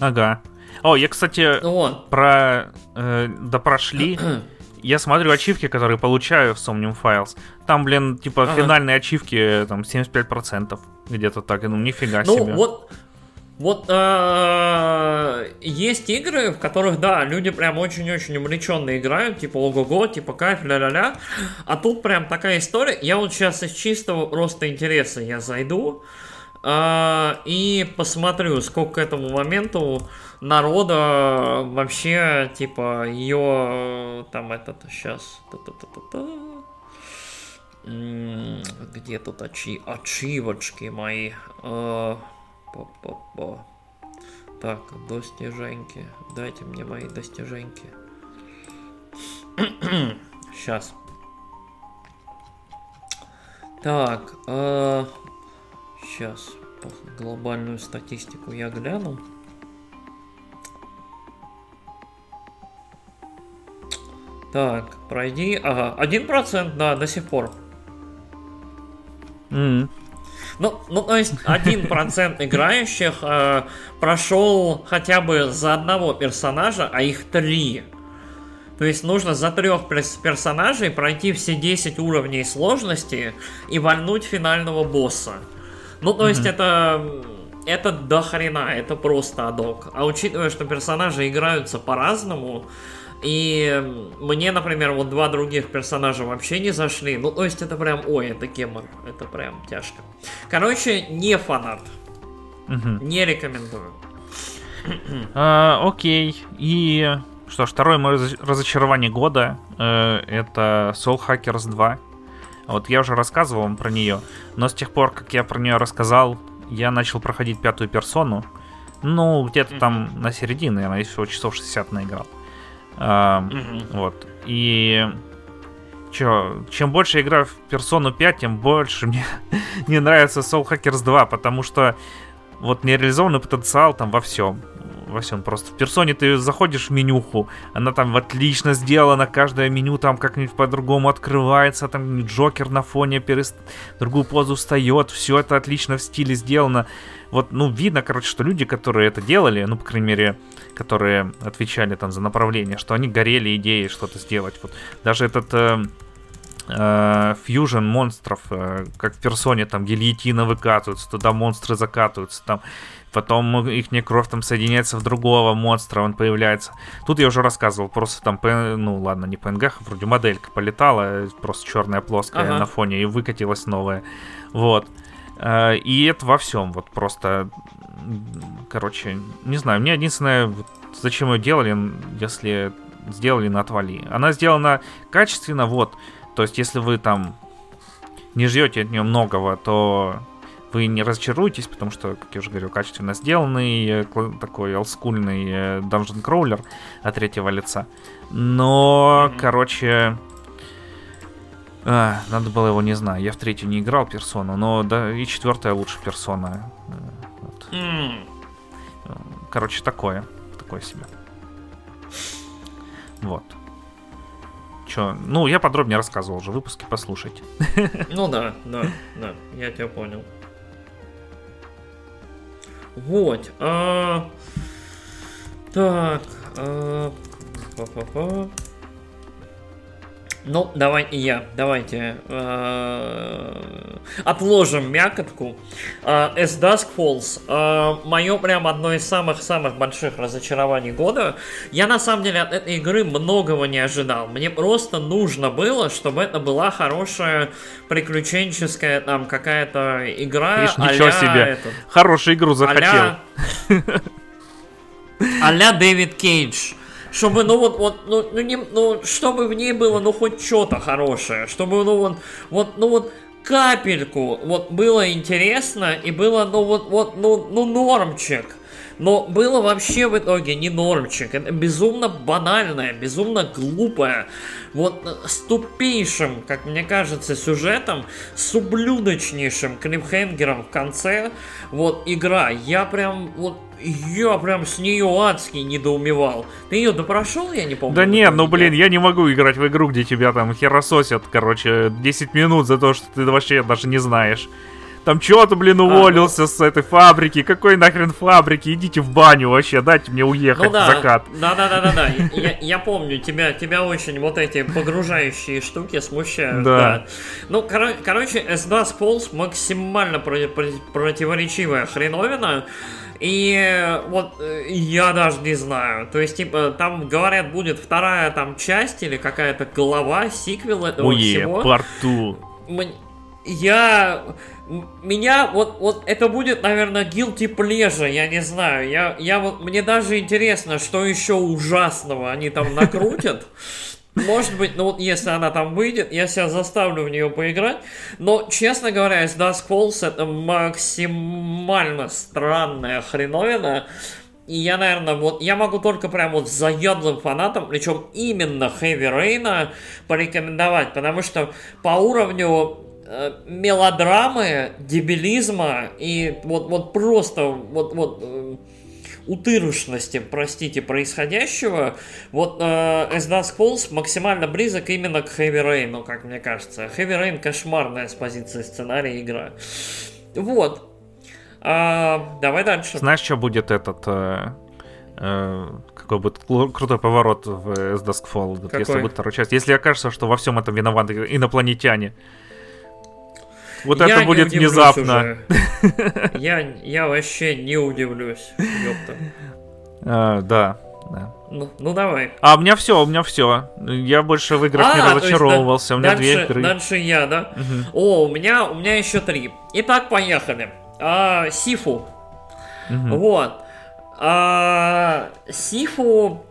Ага. О, я, кстати, вот. про э, допрошли. я смотрю ачивки, которые получаю в Somnium Files. Там, блин, типа ага. финальные ачивки там 75%. Где-то так. Ну, нифига
ну,
себе.
Вот, вот э, есть игры, в которых, да, люди прям очень-очень увлеченно играют, типа ого-го, типа кайф, ля-ля-ля. А тут прям такая история. Я вот сейчас из чистого просто интереса я зайду э, и посмотрю, сколько к этому моменту народа вообще, типа, ее там этот сейчас. Где тут ачи, ачивочки мои? Э, Па-па-па. Так, достиженьки. Дайте мне мои достиженьки. Сейчас. Так, э, сейчас глобальную статистику я гляну. Так, пройди. Ага, один процент, да, до сих пор. Mm. Ну, ну то есть один процент играющих э, прошел хотя бы за одного персонажа, а их три. То есть нужно за трех персонажей пройти все 10 уровней сложности и вальнуть финального босса. Ну, то mm-hmm. есть это это до хрена, это просто адок. А учитывая, что персонажи играются по-разному, и мне, например, вот два других персонажа вообще не зашли. Ну, то есть это прям, ой, это гемор. Это прям тяжко. Короче, не фанат. Угу. Не рекомендую.
А, окей. И что ж, второе мое разочарование года э, это Soul Hackers 2. Вот я уже рассказывал вам про нее, но с тех пор, как я про нее рассказал, я начал проходить пятую персону. Ну, где-то там на середине, наверное, всего часов 60 наиграл. А, Вот. И Чё, чем больше я играю в Persona 5, тем больше мне не нравится Soul Hackers 2, потому что вот нереализованный потенциал там во всем. Во всем просто. В персоне ты заходишь в менюху, она там отлично сделана, каждое меню там как-нибудь по-другому открывается, там Джокер на фоне перест... другую позу встает, все это отлично в стиле сделано. Вот, ну, видно, короче, что люди, которые это делали, ну, по крайней мере, которые отвечали там за направление, что они горели идеей что-то сделать. Вот даже этот э, э, фьюжн монстров, э, как в персоне, там гильотина выкатываются, туда монстры закатываются, там потом их кровь там соединяется в другого монстра, он появляется. Тут я уже рассказывал, просто там, ну ладно, не PNG, а вроде моделька полетала, просто черная плоская ага. на фоне, и выкатилась новая. Вот. Э, и это во всем, вот просто, короче, не знаю, мне единственное, зачем ее делали, если сделали на отвали. Она сделана качественно, вот, то есть, если вы там не ждете от нее многого, то вы не разочаруетесь, потому что, как я уже говорил, качественно сделанный, э, такой олдскульный э, Dungeon Crawler от третьего лица. Но, mm-hmm. короче, а, надо было его, не знаю, я в третью не играл персону, но да, и четвертая лучше персона. Короче, такое. Такое себе. Вот. Че, ну, я подробнее рассказывал уже, выпуски послушайте.
Ну да, да, да, я тебя понял. Вот. А... Так. А... Па-па-па. Ну, давай и я. Давайте э, отложим мякотку. Э, As Dusk Falls. Э, мое прям одно из самых-самых больших разочарований года. Я на самом деле от этой игры многого не ожидал. Мне просто нужно было, чтобы это была хорошая приключенческая там какая-то игра.
Видишь, ничего себе. Этот, Хорошую игру захотел.
А-ля Дэвид Кейдж чтобы, ну вот, вот, ну, ну, не, ну, чтобы в ней было, ну, хоть что-то хорошее, чтобы, ну, вот, вот, ну, вот, капельку, вот, было интересно, и было, ну, вот, вот, ну, ну, нормчик. Но было вообще в итоге не нормчик. Это безумно банальное, безумно глупое. Вот с тупейшим, как мне кажется, сюжетом, с ублюдочнейшим клипхенгером в конце. Вот игра. Я прям вот я прям с нее адски недоумевал. Ты ее допрошел, я не помню.
Да нет, ну блин, я не могу играть в игру, где тебя там херососят, короче, 10 минут за то, что ты вообще даже не знаешь. Там что-то, блин, уволился а, ну... с этой фабрики. Какой нахрен фабрики? Идите в баню вообще, дайте мне уехать ну, да, в закат.
Да, да, да, да, да. Я, я помню, тебя, тебя очень вот эти погружающие штуки смущают. Да. да. Ну, кор- короче, S2 Spools максимально про- про- противоречивая хреновина. И вот э, я даже не знаю. То есть, типа, там говорят, будет вторая там часть или какая-то глава, сиквел этого Ое, всего.
порту.
Я... Меня вот, вот это будет, наверное, guilty pleasure, я не знаю. Я, я вот, мне даже интересно, что еще ужасного они там накрутят. Может быть, ну вот если она там выйдет, я себя заставлю в нее поиграть. Но, честно говоря, из Dusk Falls это максимально странная хреновина. И я, наверное, вот я могу только прям вот заядлым фанатам, причем именно Heavy Rain, порекомендовать, потому что по уровню мелодрамы, дебилизма и вот, вот просто вот, вот э, утырушности, простите, происходящего, вот э, As Dusk Falls максимально близок именно к Heavy Rain, как мне кажется. Heavy Rain кошмарная с позиции сценария игра. Вот. А, давай дальше.
Знаешь, что будет этот... Э, э, какой будет крутой поворот в As Dusk Falls, какой? если будет вторая часть. Если окажется, что во всем этом виноваты инопланетяне. Вот я это будет внезапно.
Я, я вообще не удивлюсь. Ёпта.
А, да.
Да. Ну, ну давай.
А у меня все, у меня все. Я больше в играх а, не разочаровывался. Есть, у меня
дальше,
две игры.
Дальше я, да? Угу. О, у меня, у меня еще три. Итак, поехали. А, Сифу. Угу. Вот. А, Сифу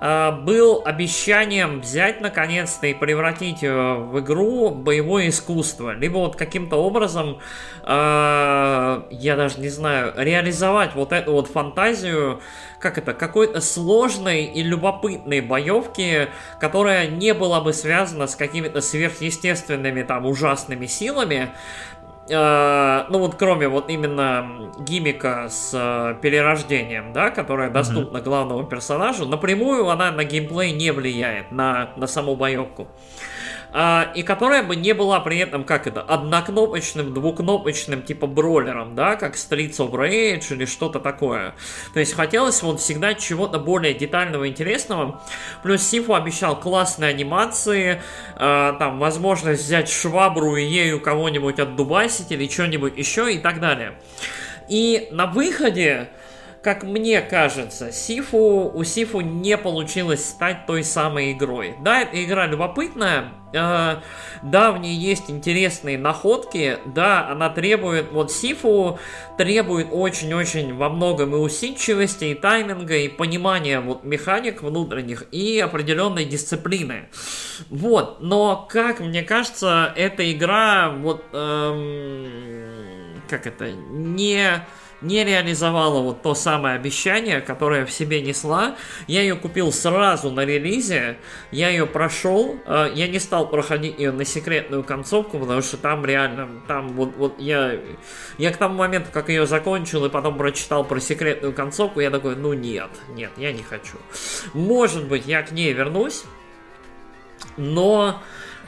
был обещанием взять наконец-то и превратить э, в игру боевое искусство. Либо вот каким-то образом, э, я даже не знаю, реализовать вот эту вот фантазию, как это, какой-то сложной и любопытной боевки, которая не была бы связана с какими-то сверхъестественными там ужасными силами, э, ну вот кроме вот именно гимика с э, перерождением, да, которая доступна mm-hmm. главному персонажу, напрямую она на геймплей не влияет, на, на саму боевку и которая бы не была при этом, как это, однокнопочным, двукнопочным, типа бролером, да, как Streets of Rage или что-то такое. То есть хотелось вот всегда чего-то более детального, интересного. Плюс Сифу обещал классные анимации, а, там, возможность взять швабру и ею кого-нибудь отдубасить или что-нибудь еще и так далее. И на выходе как мне кажется, Сифу, у Сифу не получилось стать той самой игрой. Да, эта игра любопытная, э, да, в ней есть интересные находки, да, она требует, вот Сифу требует очень-очень во многом и усидчивости, и тайминга, и понимания вот механик внутренних, и определенной дисциплины. Вот, но, как мне кажется, эта игра, вот, эм, как это, не не реализовала вот то самое обещание, которое в себе несла. Я ее купил сразу на релизе, я ее прошел, э, я не стал проходить ее на секретную концовку, потому что там реально, там вот, вот я, я к тому моменту, как ее закончил и потом прочитал про секретную концовку, я такой, ну нет, нет, я не хочу. Может быть, я к ней вернусь, но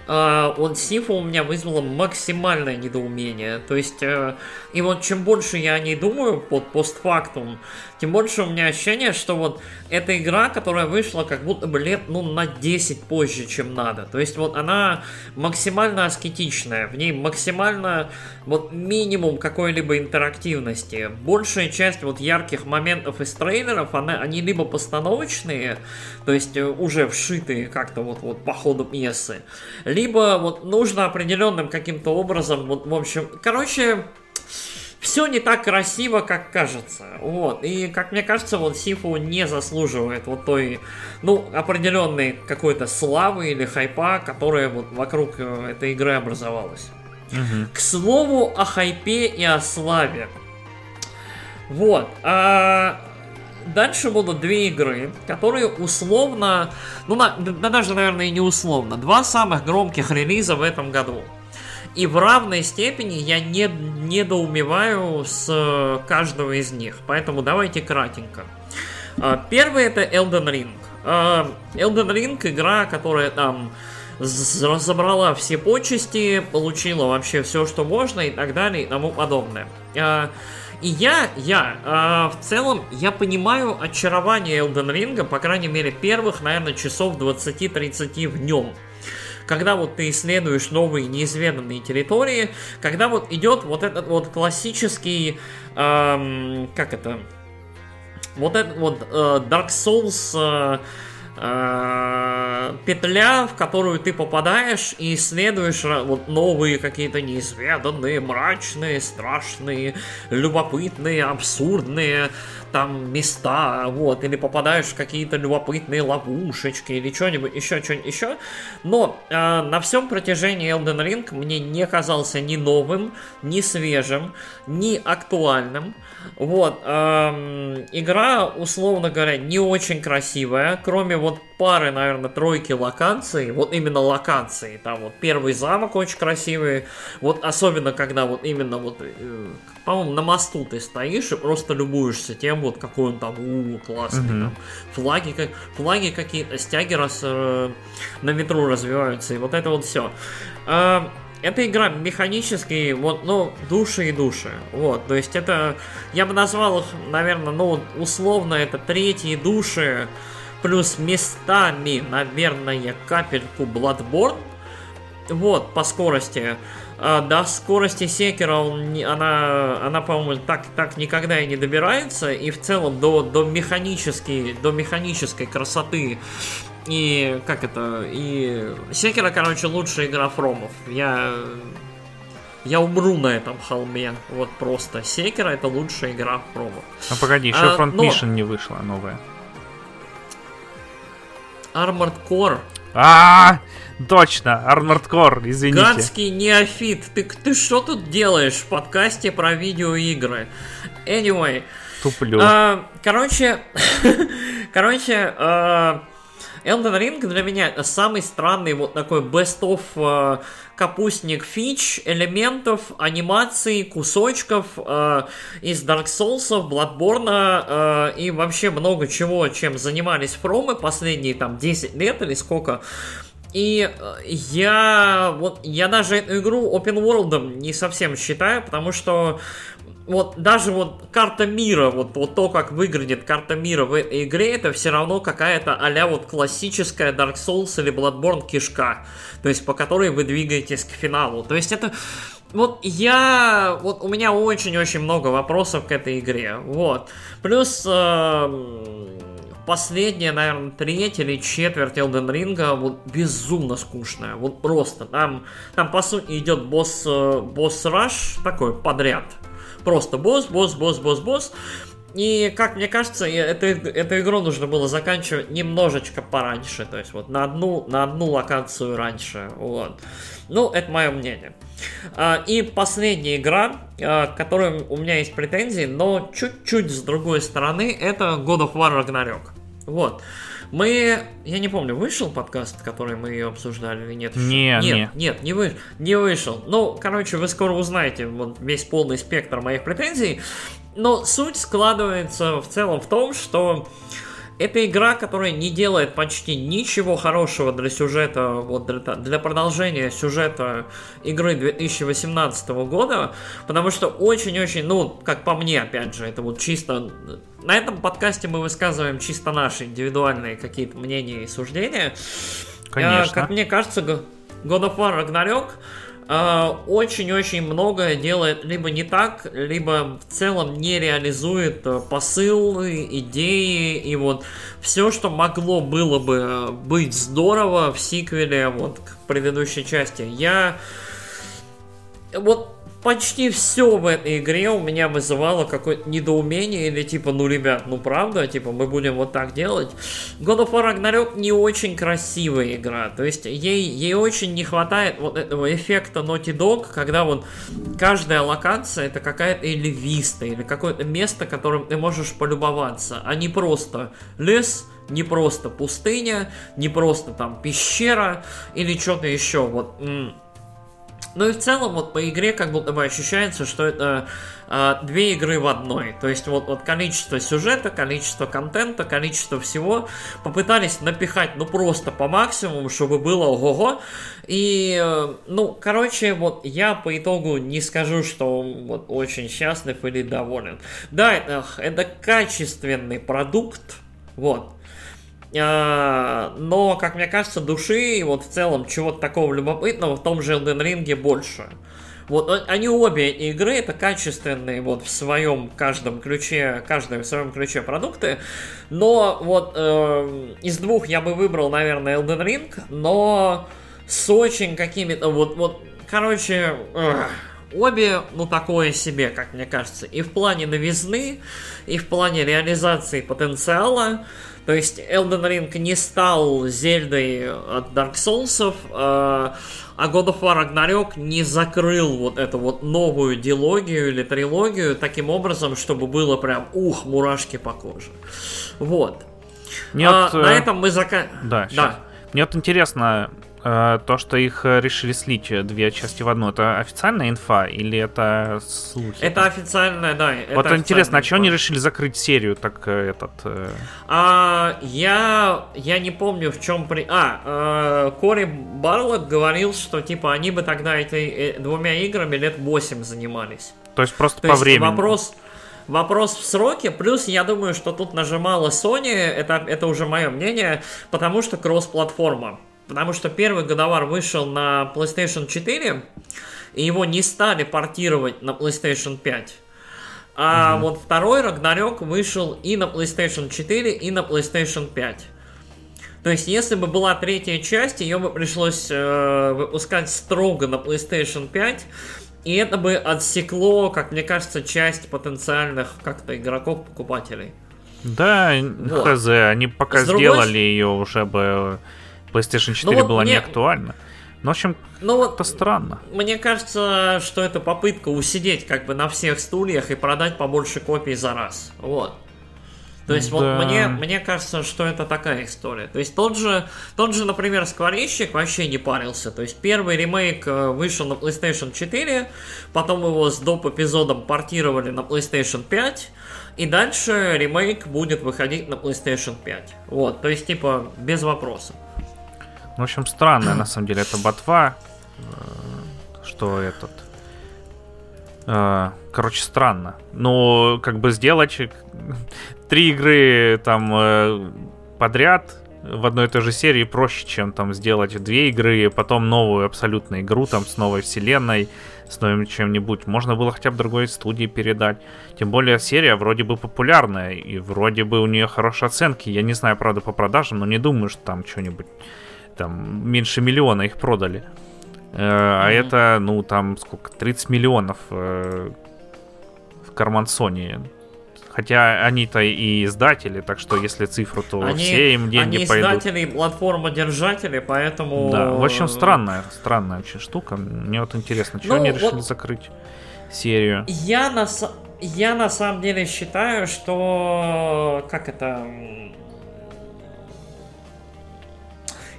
Uh, вот Сифа у меня вызвала максимальное недоумение. То есть, uh, и вот чем больше я о ней думаю под постфактум, тем больше у меня ощущение, что вот эта игра, которая вышла как будто бы лет, ну, на 10 позже, чем надо. То есть вот она максимально аскетичная, в ней максимально вот минимум какой-либо интерактивности. Большая часть вот ярких моментов из трейлеров, она, они либо постановочные, то есть э, уже вшитые как-то вот, вот по ходу пьесы, либо вот нужно определенным каким-то образом, вот, в общем, короче, все не так красиво, как кажется. Вот. И, как мне кажется, вот Сифу не заслуживает вот той, ну, определенной какой-то славы или хайпа, которая вот вокруг э, этой игры образовалась. Угу. К слову о хайпе и о славе. Вот. А дальше будут две игры, которые условно, ну, на, да даже, наверное, и не условно, два самых громких релиза в этом году. И в равной степени я не, недоумеваю с э, каждого из них. Поэтому давайте кратенько. А, первый это Elden Ring. А, Elden Ring игра, которая там разобрала все почести, получила вообще все, что можно и так далее и тому подобное. А, и я, я, в целом, я понимаю очарование Elden Ring, по крайней мере, первых, наверное, часов 20-30 в нем когда вот ты исследуешь новые неизведанные территории, когда вот идет вот этот вот классический, эм, как это, вот этот вот э, Dark Souls э, петля, в которую ты попадаешь и исследуешь вот новые какие-то неизведанные, мрачные, страшные, любопытные, абсурдные там места, вот, или попадаешь в какие-то любопытные ловушечки или что-нибудь еще, что-нибудь еще. Но э, на всем протяжении Elden Ring мне не казался ни новым, ни свежим, ни актуальным. Вот, э, игра, условно говоря, не очень красивая, кроме вот пары, наверное, тройки локаций, вот именно локации, там вот первый замок очень красивый, вот особенно когда вот именно вот, э, по-моему, на мосту ты стоишь и просто любуешься тем, вот какой он там, у, классный, mm-hmm. там, флаги, как, флаги какие-то, стяги раз, э, на ветру развиваются, и вот это вот все. Э, эта игра механически, вот, ну, души и души. Вот, то есть это, я бы назвал их, наверное, ну, условно, это третьи души, плюс местами, наверное, капельку Bloodborne. Вот, по скорости. А, до скорости Секера он, она, она по-моему, так, так никогда и не добирается. И в целом до, до, механической, до механической красоты и как это, и Секера, короче, лучшая игра Фромов. Я я умру на этом холме. Вот просто. Секера это лучшая игра Фромов.
А погоди, еще а, Front но... Mission не вышла новая.
Armored Core.
А, точно, Armored Core, извините.
Гадский неофит, ты, ты что тут делаешь в подкасте про видеоигры? Anyway.
Туплю.
А, короче, короче, а, Elden Ring для меня самый странный вот такой best of а, капустник фич, элементов, анимаций, кусочков э, из Dark Souls, Bloodborne э, и вообще много чего, чем занимались фромы последние там 10 лет или сколько. И э, я вот я даже эту игру open world не совсем считаю, потому что вот даже вот карта мира, вот, вот то, как выглядит карта мира в этой игре, это все равно какая-то а вот классическая Dark Souls или Bloodborne кишка, то есть по которой вы двигаетесь к финалу. То есть это вот я, вот у меня очень-очень много вопросов к этой игре, вот. Плюс э, последняя, наверное, треть или четверть Elden Ring вот безумно скучная, вот просто. Там, там по сути идет босс, э, босс раш такой подряд, Просто босс, босс, босс, босс, босс. И, как мне кажется, эту, эту игру нужно было заканчивать немножечко пораньше, то есть вот на одну, на одну локацию раньше, вот. Ну, это мое мнение. А, и последняя игра, а, к которой у меня есть претензии, но чуть-чуть с другой стороны, это God of War Ragnarok. Вот. Мы, я не помню, вышел подкаст, который мы ее обсуждали или нет?
Не,
нет,
не.
нет, не, вы, не вышел. Ну, короче, вы скоро узнаете вот весь полный спектр моих претензий. Но суть складывается в целом в том, что это игра, которая не делает почти ничего хорошего для сюжета, вот для, для продолжения сюжета игры 2018 года, потому что очень-очень, ну, как по мне, опять же, это вот чисто... На этом подкасте мы высказываем чисто наши индивидуальные какие-то мнения и суждения.
Конечно.
А, как мне кажется, God of War Ragnarok Э, очень-очень многое делает либо не так, либо в целом не реализует э, посылы, идеи и вот все, что могло было бы быть здорово в сиквеле вот к предыдущей части. Я вот почти все в этой игре у меня вызывало какое-то недоумение или типа, ну, ребят, ну правда, типа, мы будем вот так делать. God of War Ragnarok не очень красивая игра, то есть ей, ей очень не хватает вот этого эффекта Naughty Dog, когда вот каждая локация это какая-то или виста, или какое-то место, которым ты можешь полюбоваться, а не просто лес, не просто пустыня, не просто там пещера или что-то еще. Вот ну и в целом вот по игре как будто бы ощущается, что это э, две игры в одной. То есть вот, вот количество сюжета, количество контента, количество всего попытались напихать ну просто по максимуму, чтобы было ого-го. И, э, ну, короче, вот я по итогу не скажу, что вот очень счастлив или доволен. Да, это, это качественный продукт, вот. А, но, как мне кажется, души вот в целом чего-то такого любопытного в том же Elden Ring больше. Вот они обе игры это качественные вот в своем каждом ключе, каждом в своем ключе продукты. Но вот э, из двух я бы выбрал, наверное, Elden Ring, но с очень какими-то вот, вот, короче, э, обе, ну, такое себе, как мне кажется, и в плане новизны, и в плане реализации потенциала. То есть Elden Ring не стал Зельдой от Dark Souls, а God of War Ragnarok не закрыл вот эту вот новую дилогию или трилогию таким образом, чтобы было прям ух, мурашки по коже. Вот.
Нет, а,
на этом мы зака...
Да, да. Мне вот интересно, Э, то, что их э, решили слить э, две части в одну, это официальная инфа или это слухи?
Это официальная, да.
Вот интересно, а что они решили закрыть серию так этот?
А, я я не помню в чем при. А Кори Барлок говорил, что типа они бы тогда этой двумя играми лет 8 занимались.
То есть просто То по есть времени.
Вопрос. Вопрос в сроке, плюс я думаю, что тут нажимала Sony, это, это уже мое мнение, потому что кросс-платформа. Потому что первый годовар вышел на PlayStation 4, и его не стали портировать на PlayStation 5. А угу. вот второй Рагнарёк вышел и на PlayStation 4, и на PlayStation 5. То есть, если бы была третья часть, ее бы пришлось э, выпускать строго на PlayStation 5, и это бы отсекло, как мне кажется, часть потенциальных как-то игроков-покупателей.
Да, вот. хз, они пока С сделали другой... ее уже бы PlayStation 4 ну, вот была мне... не актуальна. Ну, в общем, ну, вот это странно.
Мне кажется, что это попытка усидеть как бы на всех стульях и продать побольше копий за раз. Вот. То есть да. вот мне, мне кажется, что это такая история. То есть тот же, тот же, например, скворечник вообще не парился. То есть первый ремейк э, вышел на PlayStation 4, потом его с доп. эпизодом портировали на PlayStation 5, и дальше ремейк будет выходить на PlayStation 5. Вот, то есть типа без вопросов.
В общем, странная на самом деле это ботва, э, что этот... Э, короче, странно. Но как бы сделать три игры там э, подряд в одной и той же серии проще, чем там сделать две игры, потом новую абсолютно игру там с новой вселенной, с новым чем-нибудь. Можно было хотя бы другой студии передать. Тем более серия вроде бы популярная, и вроде бы у нее хорошие оценки. Я не знаю, правда, по продажам, но не думаю, что там что-нибудь там меньше миллиона их продали. Э, а mm-hmm. это, ну, там сколько, 30 миллионов э, в карман Sony Хотя они-то и издатели, так что если цифру, то они, все им деньги они пойдут. Они
издатели и платформодержатели, поэтому...
Да, в общем, странная, странная очень штука. Мне вот интересно, что ну, они решили вот закрыть серию?
Я на, я на самом деле считаю, что... Как это...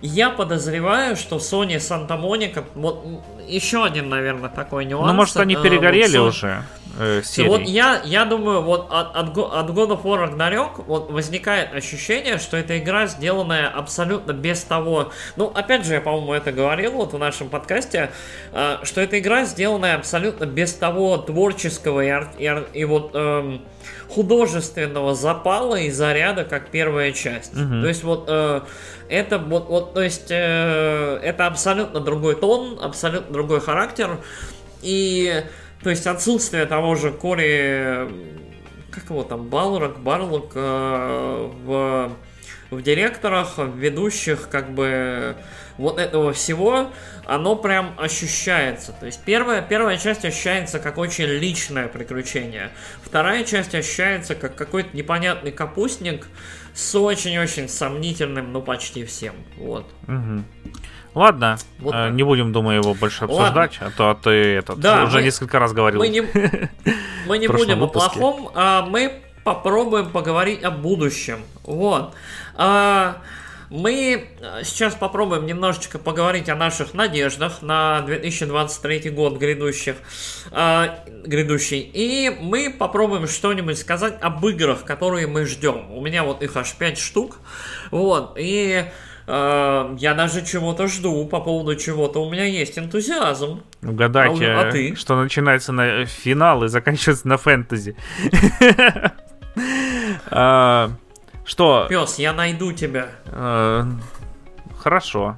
Я подозреваю, что Sony Santa Monica, вот еще один, наверное, такой нюанс.
Ну, может, они э, перегорели вот, уже
э, серии. Вот я, я думаю, вот от, от, от God of War Ragnarok вот возникает ощущение, что эта игра сделанная абсолютно без того... Ну, опять же, я, по-моему, это говорил вот в нашем подкасте, э, что эта игра сделанная абсолютно без того творческого и, и, и вот... Э, художественного запала и заряда, как первая часть. Угу. То есть вот э, это вот, вот, то есть э, это абсолютно другой тон, абсолютно другой характер и то есть отсутствие того же Кори, как его там, Балрок, Барлок э, в в директорах, в ведущих, как бы вот этого всего, оно прям ощущается. То есть первая, первая часть ощущается как очень личное приключение. Вторая часть ощущается как какой-то непонятный капустник с очень-очень сомнительным, ну почти всем. Вот.
Угу. Ладно, вот э, не будем, думаю, его больше обсуждать, Ладно. а то а ты этот да, уже мы, несколько раз говорил.
Мы не, мы не будем выпуске. о плохом, а мы попробуем поговорить о будущем. Вот. А, мы сейчас попробуем немножечко поговорить о наших надеждах на 2023 год грядущих, а, грядущий. И мы попробуем что-нибудь сказать об играх, которые мы ждем. У меня вот их аж 5 штук. Вот. И а, я даже чего-то жду по поводу чего-то. У меня есть энтузиазм.
Угадайте, а, а ты? что начинается на финал и заканчивается на фэнтези.
А, что? Пес, я найду тебя.
А, хорошо.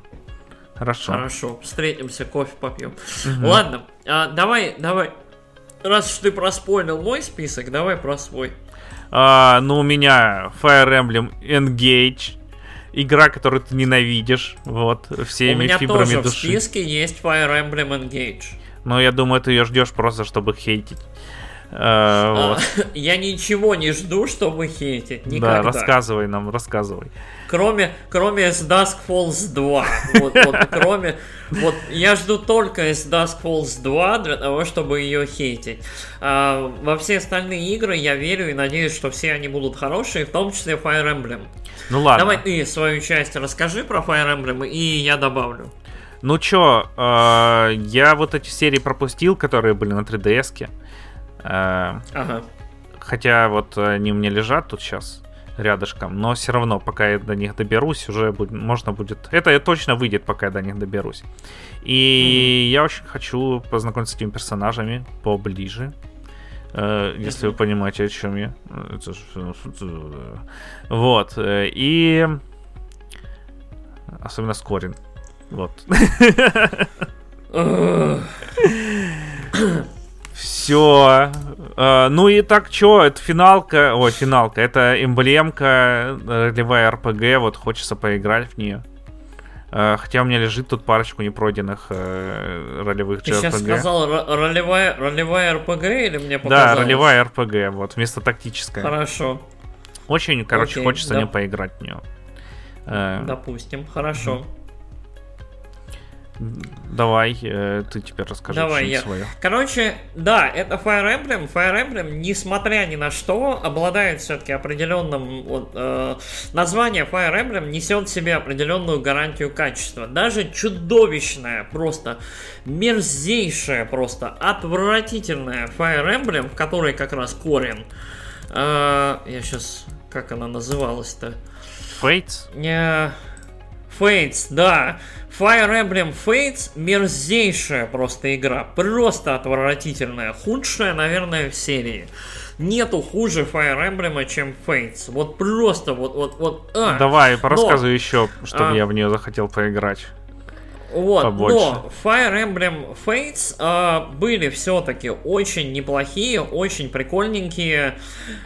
Хорошо.
Хорошо. Встретимся, кофе попьем. Ладно, а, давай, давай. Раз уж ты проспойлил мой список, давай про свой.
ну, у меня Fire Emblem Engage. Игра, которую ты ненавидишь. Вот, всеми фибрами души. У меня тоже
в списке есть Fire Emblem Engage.
Но я думаю, ты ее ждешь просто, чтобы хейтить.
А, я ничего не жду, чтобы хейтить. Никогда.
Да, рассказывай нам, рассказывай.
Кроме, кроме с Dusk Falls 2. Вот, вот, кроме, вот я жду только с Dusk Falls 2 для того, чтобы ее хейтить. А, во все остальные игры я верю и надеюсь, что все они будут хорошие, в том числе Fire Emblem.
Ну ладно.
Давай ты свою часть расскажи про Fire Emblem, и я добавлю.
Ну чё, э, я вот эти серии пропустил, которые были на 3DS-ке. Э, ага. Хотя вот они у меня лежат тут сейчас рядышком, но все равно, пока я до них доберусь, уже будет, можно будет... Это точно выйдет, пока я до них доберусь. И mm-hmm. я очень хочу познакомиться с этими персонажами поближе. Э, если mm-hmm. вы понимаете, о чем я. Вот. Э, и... Особенно Скорин. Вот. Все. Uh, ну и так что, это финалка, ой, финалка, это эмблемка, ролевая РПГ, вот хочется поиграть в нее. Uh, хотя у меня лежит тут парочку непройденных ролевых
Ты JRPG. сейчас сказал ролевая, ролевая РПГ или мне показалось?
Да, ролевая РПГ, вот, вместо тактической.
Хорошо.
Очень, короче, Окей, хочется да. не поиграть в нее.
Э, Допустим, хорошо.
Давай, э, ты теперь расскажи
Давай я. свое. Короче, да, это Fire Emblem. Fire Emblem, несмотря ни на что, обладает все-таки определенным вот, э, название Fire Emblem несет в себе определенную гарантию качества. Даже чудовищная, просто мерзейшая, просто отвратительная Fire Emblem, в которой как раз Корин. Э, я сейчас, как она называлась-то?
Fates?
Не... Fates, да. Fire Emblem Fates мерзейшая просто игра. Просто отвратительная. Худшая, наверное, в серии. Нету хуже Fire Emblem, чем Fates. Вот просто вот вот вот.
А. Давай, порассказывай Но, еще, чтобы а, я в нее захотел поиграть.
Вот, побольше. но Fire Emblem Fates э, были все-таки очень неплохие, очень прикольненькие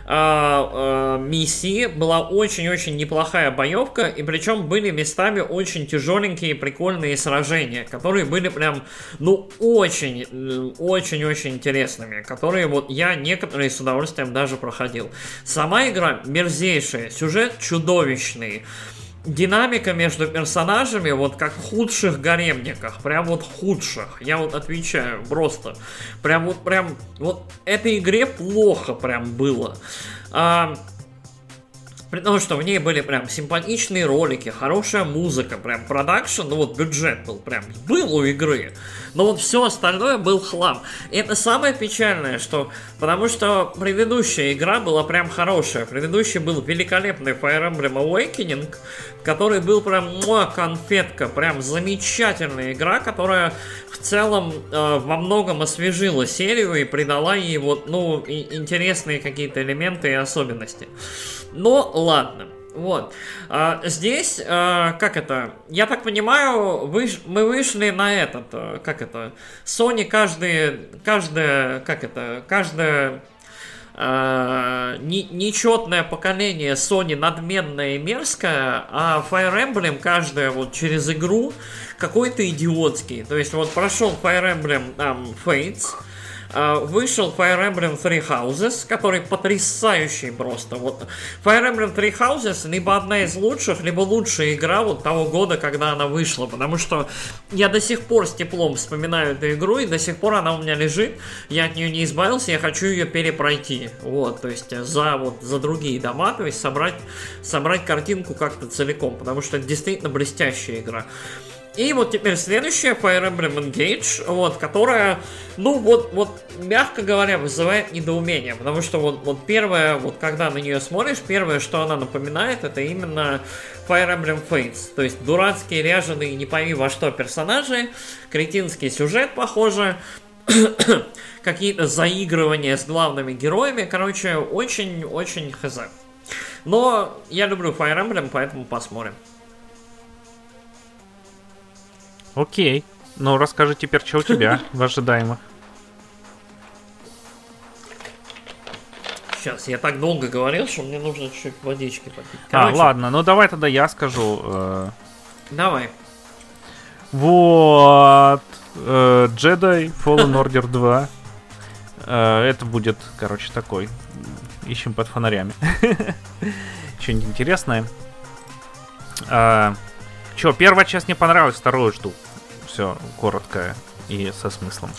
э, э, миссии. Была очень-очень неплохая боевка, и причем были местами очень тяжеленькие, прикольные сражения, которые были прям, ну, очень, очень-очень интересными, которые вот я некоторые с удовольствием даже проходил. Сама игра мерзейшая, сюжет чудовищный динамика между персонажами вот как в худших гаремниках, прям вот худших, я вот отвечаю просто, прям вот прям вот этой игре плохо прям было. А, при том, что в ней были прям симпатичные ролики, хорошая музыка, прям продакшн, ну вот бюджет был прям, был у игры. Но вот все остальное был хлам. И это самое печальное, что... Потому что предыдущая игра была прям хорошая. Предыдущий был великолепный Fire Emblem Awakening, который был прям муа, конфетка, прям замечательная игра, которая в целом э, во многом освежила серию и придала ей вот, ну, и интересные какие-то элементы и особенности. Но ладно. Вот. А, здесь, а, как это, я так понимаю, вы, мы вышли на этот, а, как это, Sony каждый, каждое, как это, каждое а, не, нечетное поколение Sony надменное и мерзкое, а Fire Emblem каждое вот через игру какой-то идиотский. То есть вот прошел Fire Emblem там, Fates, вышел Fire Emblem Three Houses, который потрясающий просто. Вот Fire Emblem Three Houses либо одна из лучших, либо лучшая игра вот того года, когда она вышла, потому что я до сих пор с теплом вспоминаю эту игру, и до сих пор она у меня лежит, я от нее не избавился, я хочу ее перепройти. Вот, то есть за вот за другие дома, то есть собрать, собрать картинку как-то целиком, потому что это действительно блестящая игра. И вот теперь следующая Fire Emblem Engage, вот, которая, ну вот, вот, мягко говоря, вызывает недоумение, потому что вот, вот первое, вот когда на нее смотришь, первое, что она напоминает, это именно Fire Emblem Fates, то есть дурацкие, ряженые, не пойми во что персонажи, кретинский сюжет, похоже, какие-то заигрывания с главными героями, короче, очень-очень хз. Но я люблю Fire Emblem, поэтому посмотрим.
Окей. Ну, расскажи теперь, что у тебя в ожидаемых.
Сейчас, я так долго говорил, что мне нужно чуть-чуть водички попить.
А, Короче, а, ладно, ну давай тогда я скажу. Э...
Давай.
Вот. Э, Jedi Fallen Order 2. Э, это будет, короче, такой. Ищем под фонарями. Что-нибудь интересное. Э, Че, первая часть мне понравилась, вторую жду все коротко и со смыслом.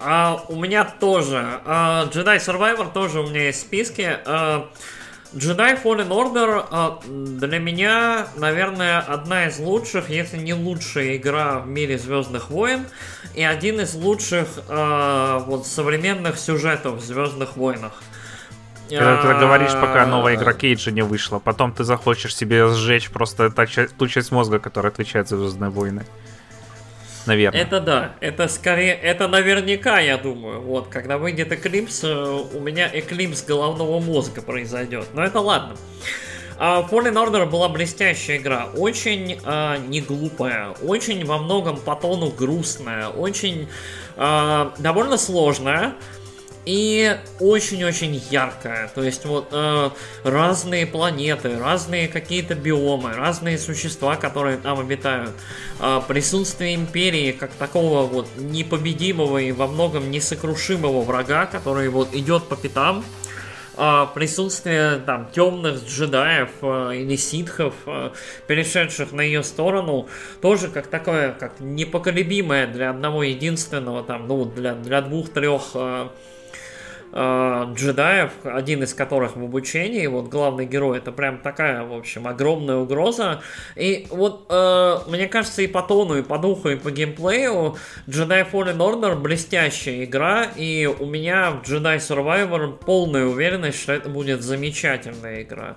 А, у меня тоже. А, Jedi Survivor тоже у меня есть в списке. А, Jedi Fallen Order а, для меня, наверное, одна из лучших, если не лучшая игра в мире Звездных войн. И один из лучших а, вот, современных сюжетов в Звездных войнах.
Когда ты говоришь, пока новая игра Кейджа не вышла, потом ты захочешь себе сжечь просто ту часть мозга, которая отвечает за Звездные войны наверное.
Это да, это скорее, это наверняка, я думаю. Вот, когда выйдет Эклипс, э, у меня Эклипс головного мозга произойдет. Но это ладно. Uh, Fallen Order была блестящая игра, очень uh, не глупая, очень во многом по тону грустная, очень uh, довольно сложная, и очень-очень яркая. То есть вот э, разные планеты, разные какие-то биомы, разные существа, которые там обитают. Э, присутствие империи как такого вот непобедимого и во многом несокрушимого врага, который вот идет по пятам а, присутствие там темных джедаев а, или ситхов, а, перешедших на ее сторону, тоже как такое, как непоколебимое для одного единственного, там, ну, для, для двух-трех э, джедаев, один из которых в обучении, вот главный герой, это прям такая, в общем, огромная угроза. И вот э, мне кажется, и по тону, и по духу, и по геймплею Jedi Fallen Order блестящая игра, и у меня в Jedi Survivor полная уверенность, что это будет замечательная игра.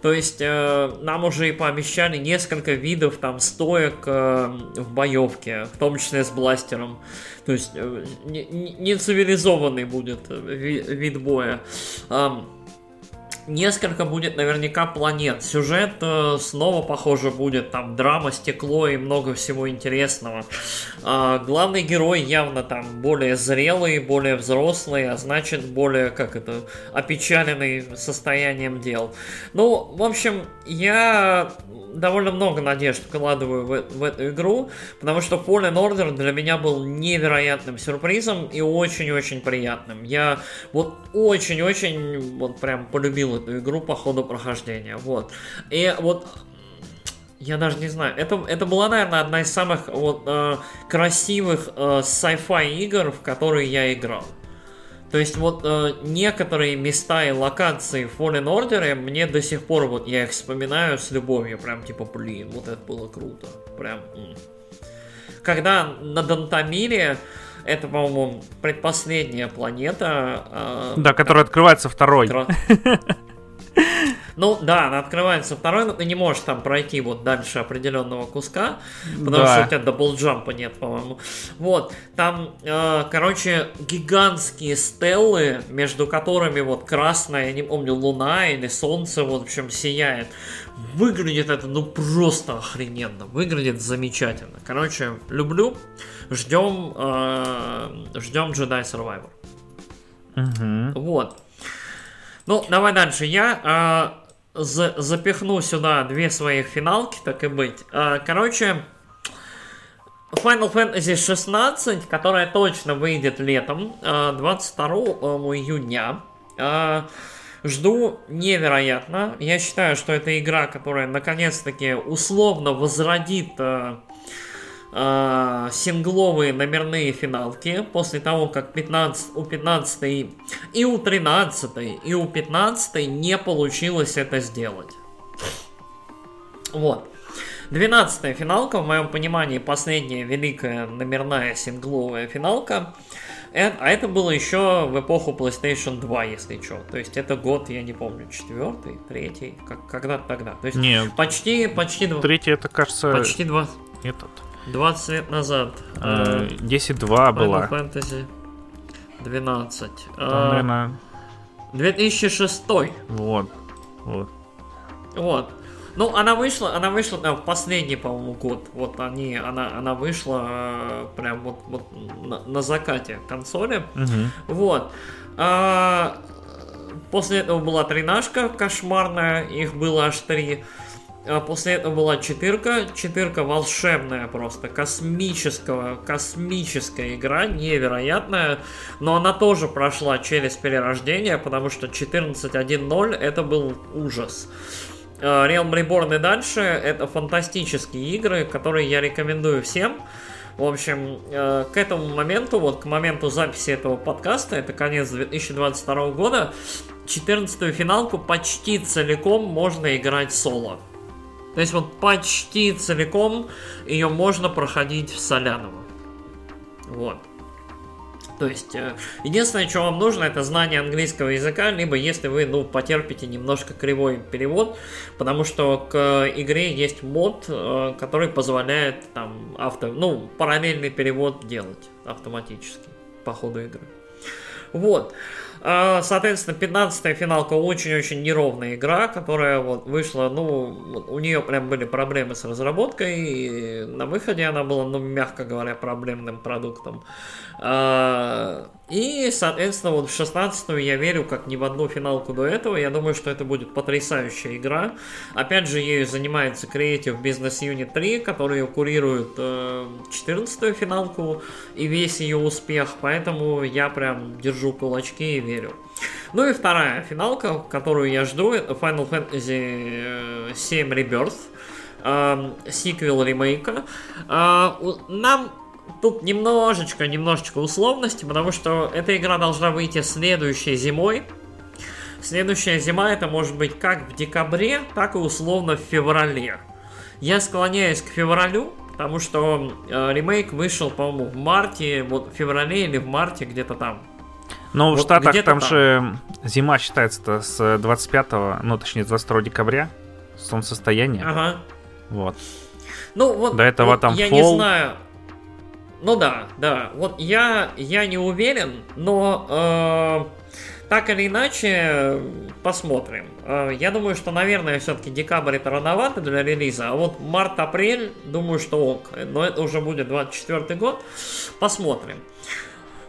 То есть э, нам уже и пообещали несколько видов там стоек э, в боевке, в том числе с бластером. То есть э, не, цивилизованный будет э, вид боя. Несколько будет наверняка планет. Сюжет э, снова, похоже, будет там драма, стекло и много всего интересного. А, главный герой явно там более зрелый, более взрослый, а значит более, как это, опечаленный состоянием дел. Ну, в общем, я довольно много надежд вкладываю в, в эту игру, потому что Fallen Order для меня был невероятным сюрпризом и очень-очень приятным. Я вот очень-очень вот прям полюбил эту игру по ходу прохождения. Вот. И вот я даже не знаю. Это, это была, наверное, одна из самых вот, э, красивых э, sci-fi игр, в которые я играл. То есть вот э, некоторые места и локации в Fallen Order мне до сих пор вот я их вспоминаю с любовью, прям типа, блин, вот это было круто, прям. М. Когда на Дантамире это, по-моему, предпоследняя планета.
Э, да, которая открывается второй.
Ну да, она открывается второй, но ты не можешь там пройти вот дальше определенного куска, потому
да.
что у тебя даблджампа нет, по-моему. Вот, там, э, короче, гигантские стеллы, между которыми вот красная, я не помню, луна или солнце, вот, в общем, сияет. Выглядит это, ну, просто охрененно. Выглядит замечательно. Короче, люблю. Ждем, э, ждем Jedi Survivor.
Угу.
Вот. Ну, давай дальше. Я э, за запихну сюда две своих финалки, так и быть. Э, короче, Final Fantasy 16, которая точно выйдет летом, э, 22 июня. Э, жду невероятно. Я считаю, что это игра, которая наконец-таки условно возродит э, э, сингловые номерные финалки после того, как 15, у 15 и у 13 и у 15 не получилось это сделать. Вот. 12 финалка, в моем понимании, последняя великая номерная сингловая финалка. А это было еще в эпоху PlayStation 2, если что. То есть это год, я не помню, четвертый, третий, как, когда-то тогда. То есть
Нет.
почти, почти два.
Третий это, кажется...
Почти два.
Этот.
20 лет назад.
10-2 э, была.
Fantasy 12.
Там, наверное...
2006.
Вот. Вот.
Вот. Ну, она вышла, она вышла там, в последний, по-моему, год. Вот они, она, она вышла э, прям вот, вот на, на закате консоли.
Угу.
Вот. А, после этого была тринашка кошмарная, их было аж три. А после этого была четырка. Четырка волшебная просто, космического, космическая игра, невероятная. Но она тоже прошла через перерождение, потому что 14.1.0 это был ужас. А, Realm Reborn и дальше это фантастические игры, которые я рекомендую всем. В общем, э, к этому моменту, вот к моменту записи этого подкаста, это конец 2022 года, 14 финалку почти целиком можно играть соло. То есть вот почти целиком ее можно проходить в Соляново. Вот. То есть, э, единственное, что вам нужно, это знание английского языка, либо если вы, ну, потерпите немножко кривой перевод, потому что к игре есть мод, э, который позволяет там авто, ну, параллельный перевод делать автоматически по ходу игры. Вот. А, соответственно, 15-я финалка очень-очень неровная игра, которая вот вышла, ну, у нее прям были проблемы с разработкой, и на выходе она была, ну, мягко говоря, проблемным продуктом. А, и, соответственно, вот в 16 я верю как ни в одну финалку до этого. Я думаю, что это будет потрясающая игра. Опять же, ею занимается Creative Business Unit 3, который курирует э, 14 финалку и весь ее успех. Поэтому я прям держу кулачки и верю. Ну и вторая финалка, которую я жду, это Final Fantasy 7 Rebirth, э, сиквел ремейка. Э, нам тут немножечко, немножечко условности, потому что эта игра должна выйти следующей зимой. Следующая зима это может быть как в декабре, так и условно в феврале. Я склоняюсь к февралю, потому что э, ремейк вышел, по-моему, в марте, вот в феврале или в марте где-то там.
Ну, вот в Штатах там, там же зима считается с 25, ну, точнее, с 22 декабря, солнцестояние.
Ага.
Вот.
Ну, вот,
До этого
вот
там
я
fall.
не знаю. Ну да, да. Вот я, я не уверен, но э, так или иначе посмотрим. Э, я думаю, что, наверное, все-таки декабрь это рановато для релиза, а вот март-апрель, думаю, что ок. Но это уже будет 24 год. Посмотрим.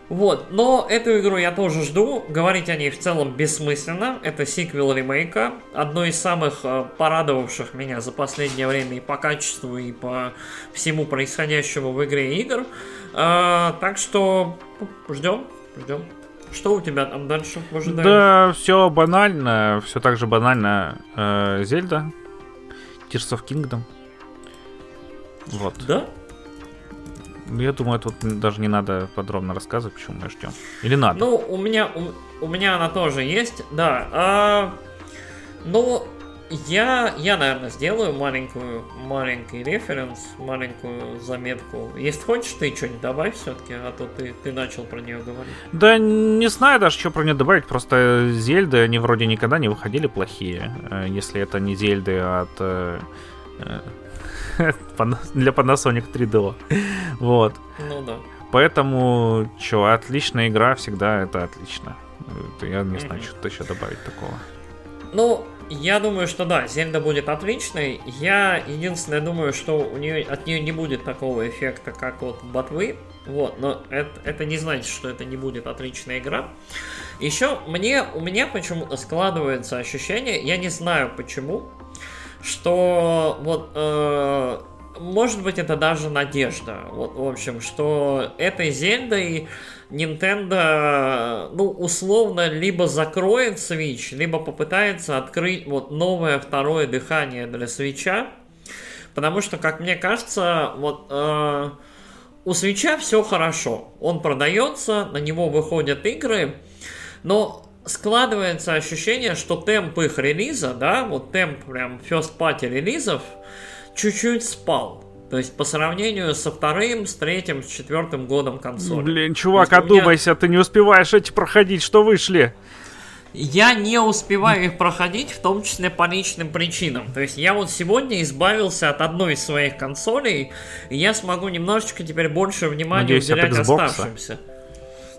Вот, но эту игру я тоже жду. Говорить о ней в целом бессмысленно. Это сиквел ремейка. Одно из самых э, порадовавших меня за последнее время и по качеству, и по всему происходящему в игре игр. А, так что ждем, ждем. Что у тебя там дальше в ожидании?
Да, все банально, все так же банально. Э, Зельда, Tears of Kingdom. Вот.
Да?
Я думаю, тут даже не надо подробно рассказывать, почему мы ждем. Или надо?
Ну, у меня, у, у меня она тоже есть, да. А, ну, я, я, наверное, сделаю маленькую, маленький референс, маленькую заметку. Если хочешь, ты что-нибудь добавь все-таки, а то ты, ты начал про нее говорить.
Да не знаю даже, что про нее добавить. Просто Зельды, они вроде никогда не выходили плохие. э, Если это не Зельды от... для Panasonic 3DO. Вот.
Ну да.
Поэтому, что, отличная игра всегда это отлично. Это Я не знаю, что-то еще добавить такого.
Ну, я думаю, что да, Зельда будет отличной. Я единственное думаю, что у нее от нее не будет такого эффекта, как от Ботвы. Вот, но это, это не значит, что это не будет отличная игра. Еще мне, у меня почему-то складывается ощущение, я не знаю почему, что вот э, может быть это даже надежда. Вот, в общем, что этой Зельдой Nintendo, ну, условно, либо закроет Switch, либо попытается открыть вот новое второе дыхание для Switch. Потому что, как мне кажется, вот э, у Свеча все хорошо. Он продается, на него выходят игры, но складывается ощущение, что темп их релиза, да, вот темп прям first party релизов чуть-чуть спал. То есть по сравнению со вторым, с третьим, с четвертым годом консоли.
Блин, чувак,
у меня-
одумайся, ты не успеваешь эти проходить, что вышли.
Я не успеваю их проходить, в том числе по личным причинам. То есть я вот сегодня избавился от одной из своих консолей, и я смогу немножечко теперь больше внимания
Надеюсь,
уделять оставшимся.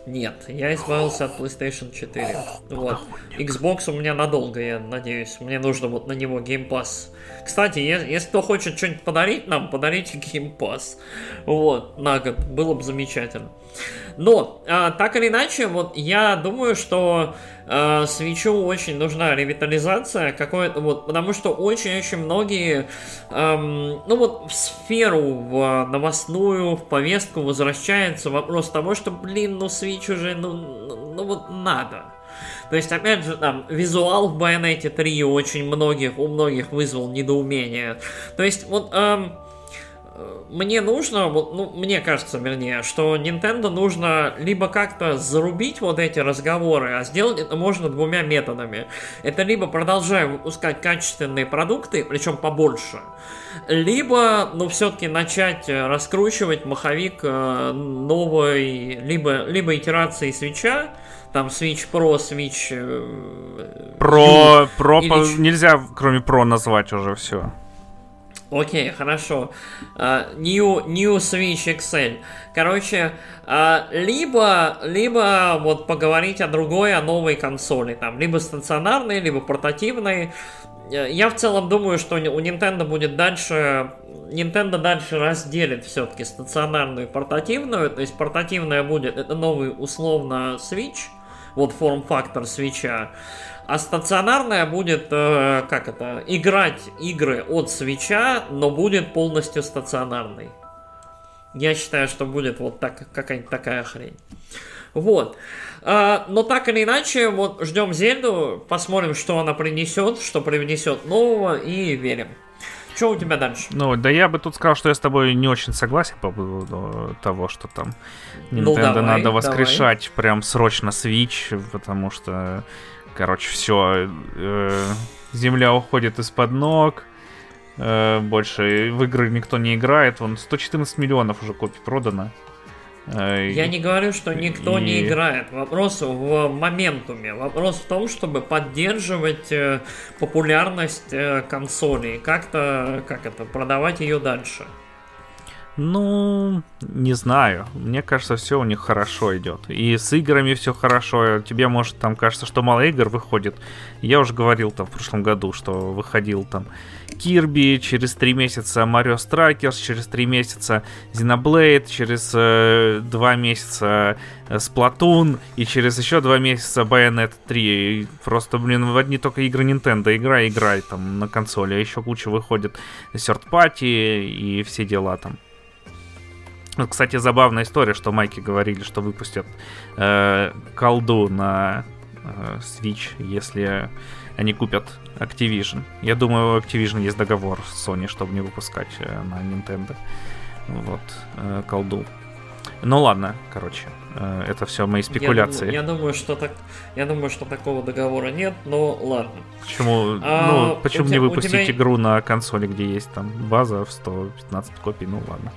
Нет, я избавился от PlayStation 4. Вот. Xbox у меня надолго, я надеюсь. Мне нужно вот на него Game Pass. Кстати, если кто хочет что-нибудь подарить нам, подарите Game Pass. Вот, на год. Было бы замечательно. Но, а, так или иначе, вот я думаю, что э, свечу очень нужна ревитализация какое-то вот, потому что очень-очень многие, эм, ну вот в сферу, в новостную, в повестку возвращается вопрос того, что, блин, ну свич уже, ну, ну, ну вот надо. То есть, опять же, там, визуал в Bayonetta 3 очень многих, у многих вызвал недоумение. То есть, вот, эм, мне нужно, ну, мне кажется, вернее, что Nintendo нужно либо как-то зарубить вот эти разговоры, а сделать это можно двумя методами. Это либо продолжая выпускать качественные продукты, причем побольше, либо, ну, все-таки начать э, раскручивать маховик э, новой, либо, либо итерации свеча, там Switch Pro, Switch... э,
Про, про,
или
нельзя кроме про назвать уже все.
Окей, хорошо. А, New, New Switch XL. Короче, а, либо, либо вот поговорить о другой, о новой консоли. Там, либо стационарной, либо портативной. Я в целом думаю, что у Nintendo будет дальше... Nintendo дальше разделит все-таки стационарную и портативную. То есть портативная будет, это новый условно Switch. Вот форм-фактор свеча. А стационарная будет, э, как это, играть игры от свеча, но будет полностью стационарной. Я считаю, что будет вот так, какая-нибудь такая хрень. Вот. А, но так или иначе, вот ждем Зельду, посмотрим, что она принесет, что привнесет нового, и верим. Что у тебя дальше?
Ну, да я бы тут сказал, что я с тобой не очень согласен по поводу того, что там Nintendo ну, давай, надо воскрешать давай. прям срочно Switch, потому что, короче, все, э, земля уходит из-под ног, э, больше в игры никто не играет, вон 114 миллионов уже копий продано.
Э, Я не говорю, что никто и... не играет. Вопрос в моментуме. Вопрос в том, чтобы поддерживать э, популярность э, консолей. Как-то, как это, продавать ее дальше.
Ну, не знаю. Мне кажется, все у них хорошо идет. И с играми все хорошо. Тебе, может, там кажется, что мало игр выходит. Я уже говорил там в прошлом году, что выходил там Кирби, через три месяца Марио Страйкерс, через три месяца Xenoblade, через э, два месяца Splatoon и через еще два месяца Bayonetta 3. И просто, блин, в одни только игры Nintendo играй, играй там на консоли, а еще куча выходит party и все дела там. Вот, кстати, забавная история, что Майки говорили, что выпустят э, колду на э, Switch, если они купят Activision. Я думаю, у Activision есть договор с Sony, чтобы не выпускать э, на Nintendo. Вот, э, колду. Ну ладно, короче, э, это все мои спекуляции.
Я думаю, я думаю, что так, я думаю, что такого договора нет, но ладно.
Почему? А, ну, почему не выпустить тебя... игру на консоли, где есть там база в 115 копий? Ну ладно.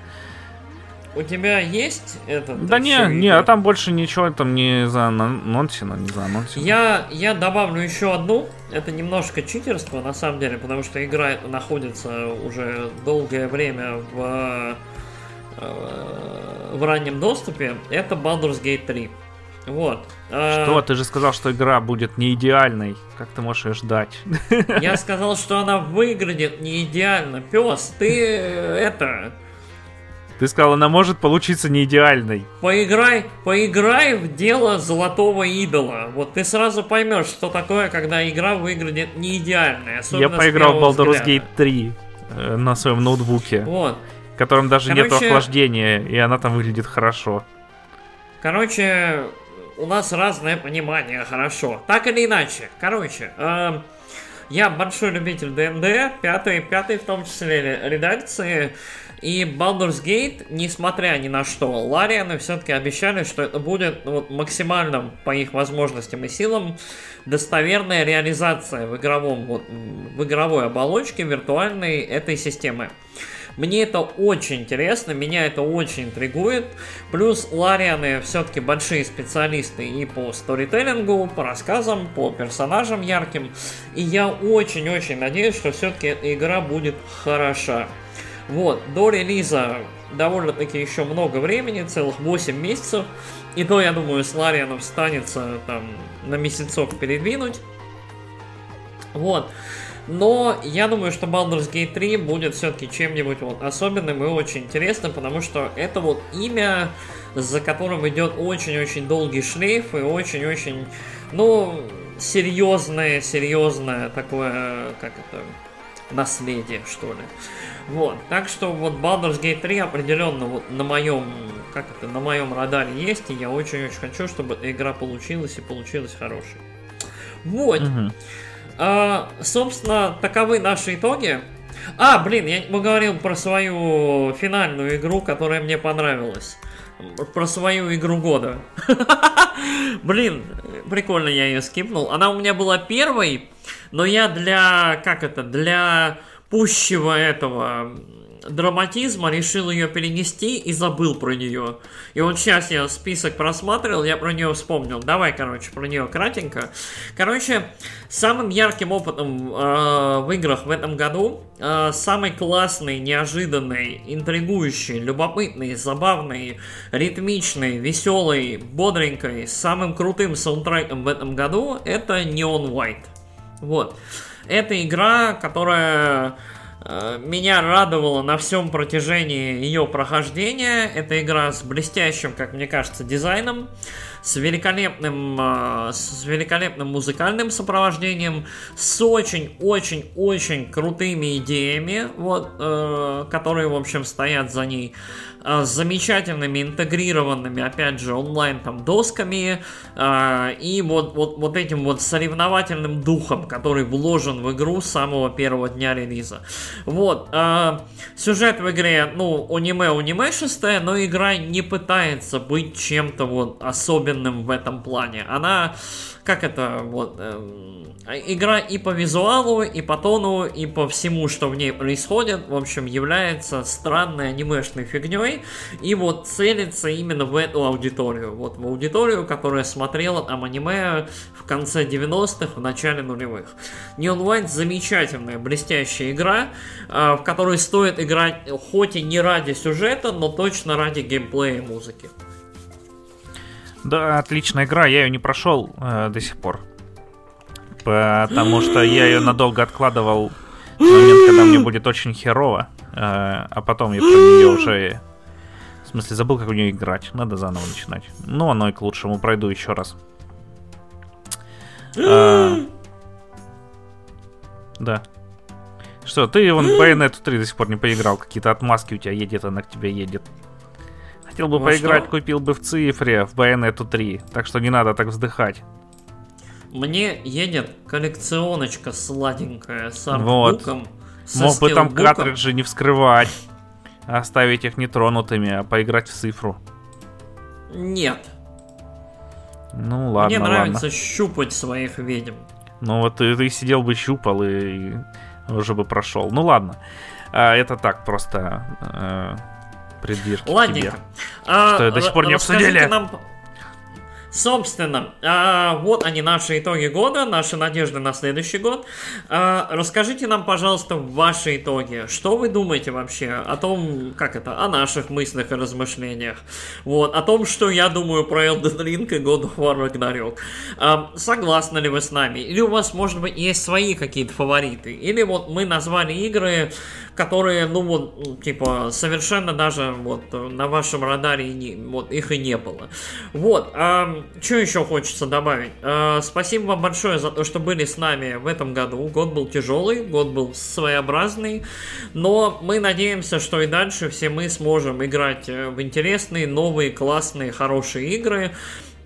У тебя есть этот?
Да не, не, а там больше ничего там не за нонсина, не за нонсина.
Я, я добавлю еще одну. Это немножко читерство, на самом деле, потому что игра находится уже долгое время в, э, в раннем доступе. Это Baldur's Gate 3. Вот.
А, что? Ты же сказал, что игра будет не идеальной. Как ты можешь ее ждать?
Я сказал, что она выглядит не идеально. Пес, ты э, это
ты сказал, она может получиться не идеальной.
Поиграй, поиграй в дело золотого идола. Вот ты сразу поймешь, что такое, когда игра выглядит не идеальной.
Я поиграл в Baldur's Gate 3 э, на своем ноутбуке. Вот. В котором даже Короче, нет охлаждения, и она там выглядит хорошо.
Короче, у нас разное понимание, хорошо. Так или иначе. Короче, э, я большой любитель ДНД, пятый, пятый в том числе редакции. И Baldur's Gate, несмотря ни на что, Ларианы все-таки обещали, что это будет ну, вот, максимально по их возможностям и силам достоверная реализация в, игровом, вот, в игровой оболочке виртуальной этой системы. Мне это очень интересно, меня это очень интригует. Плюс Ларианы все-таки большие специалисты и по сторителлингу, по рассказам, по персонажам ярким. И я очень-очень надеюсь, что все-таки игра будет хороша. Вот, до релиза довольно-таки еще много времени, целых 8 месяцев. И то, я думаю, с Ларианом станется там на месяцок передвинуть. Вот. Но я думаю, что Baldur's Gate 3 будет все-таки чем-нибудь вот особенным и очень интересным, потому что это вот имя, за которым идет очень-очень долгий шлейф и очень-очень, ну, серьезное, серьезное такое, как это, наследие, что ли. Вот, так что вот Baldur's Gate 3 определенно вот на моем, как это, на моем радаре есть, и я очень-очень хочу, чтобы эта игра получилась и получилась хорошей. Вот. Угу. А, собственно, таковы наши итоги. А, блин, я не говорил про свою финальную игру, которая мне понравилась. Про свою игру года. Блин, прикольно я ее скипнул. Она у меня была первой, но я для, как это, для пущего этого драматизма решил ее перенести и забыл про нее. И вот сейчас я список просматривал, я про нее вспомнил. Давай, короче, про нее кратенько. Короче, самым ярким опытом э, в играх в этом году, э, самый классный, неожиданный, интригующий, любопытный, забавный, ритмичный, веселый, бодренький, самым крутым саундтреком в этом году это Neon White. Вот. Это игра, которая меня радовала на всем протяжении ее прохождения. Это игра с блестящим, как мне кажется, дизайном, с великолепным, э, с великолепным музыкальным сопровождением, с очень-очень-очень крутыми идеями, вот, э, которые, в общем, стоят за ней. А, с замечательными интегрированными, опять же, онлайн там досками э, и вот, вот, вот этим вот соревновательным духом, который вложен в игру с самого первого дня релиза. Вот. Э, сюжет в игре, ну, аниме-анимешистая, но игра не пытается быть чем-то вот особенным в этом плане. Она как это, вот, э, игра и по визуалу, и по тону, и по всему, что в ней происходит, в общем, является странной анимешной фигней, и вот целится именно в эту аудиторию, вот в аудиторию, которая смотрела там аниме в конце 90-х, в начале нулевых. Neon White замечательная, блестящая игра, э, в которой стоит играть хоть и не ради сюжета, но точно ради геймплея и музыки.
Да, отличная игра, я ее не прошел э, до сих пор. Потому что я ее надолго откладывал в момент, когда мне будет очень херово. Э, а потом я про нее уже... Смысле, забыл, как в нее играть. Надо заново начинать. Ну, оно и к лучшему. Пройду еще раз. Э, да. Что, ты вон Bayonetta 3 до сих пор не поиграл. Какие-то отмазки у тебя едет, она к тебе едет. Хотел бы ну поиграть, что? купил бы в цифре, в Bayonetta 3. Так что не надо так вздыхать.
Мне едет коллекционочка сладенькая с артбуком. Вот.
Мог бы там картриджи не вскрывать, а оставить их нетронутыми, а поиграть в цифру.
Нет.
Ну ладно,
Мне нравится
ладно.
щупать своих ведьм.
Ну вот ты, ты сидел бы щупал и, и уже бы прошел. Ну ладно. А, это так просто э, придвижки Ладненько. тебе. А, что до сих пор не обсудили. Нам...
Собственно, а, вот они наши итоги года, наши надежды на следующий год. А, расскажите нам, пожалуйста, ваши итоги. Что вы думаете вообще о том, как это, о наших мыслях и размышлениях? Вот, о том, что я думаю про Elden Ring и God of War Ragnarok. А, согласны ли вы с нами? Или у вас, может быть, есть свои какие-то фавориты? Или вот мы назвали игры, которые, ну вот, типа, совершенно даже вот на вашем радаре не, вот их и не было. Вот, а, что еще хочется добавить? А, спасибо вам большое за то, что были с нами в этом году. Год был тяжелый, год был своеобразный, но мы надеемся, что и дальше все мы сможем играть в интересные, новые, классные, хорошие игры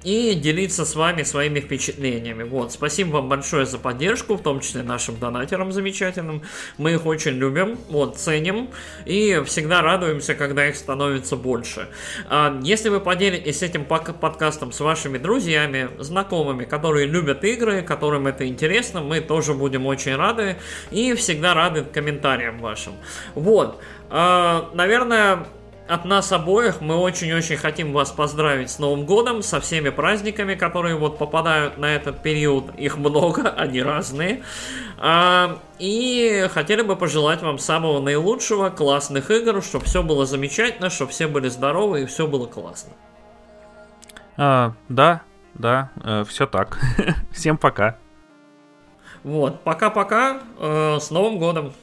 и делиться с вами своими впечатлениями. Вот, спасибо вам большое за поддержку, в том числе нашим донатерам замечательным. Мы их очень любим, вот, ценим и всегда радуемся, когда их становится больше. А, если вы поделитесь этим подкастом с вашими друзьями, знакомыми, которые любят игры, которым это интересно, мы тоже будем очень рады и всегда рады комментариям вашим. Вот, а, наверное, от нас обоих мы очень-очень хотим вас поздравить с Новым годом, со всеми праздниками, которые вот попадают на этот период. Их много, они разные. А, и хотели бы пожелать вам самого наилучшего, классных игр, чтобы все было замечательно, чтобы все были здоровы и все было классно.
А, да, да, э, все так. Всем пока.
Вот, пока-пока, э, с Новым годом.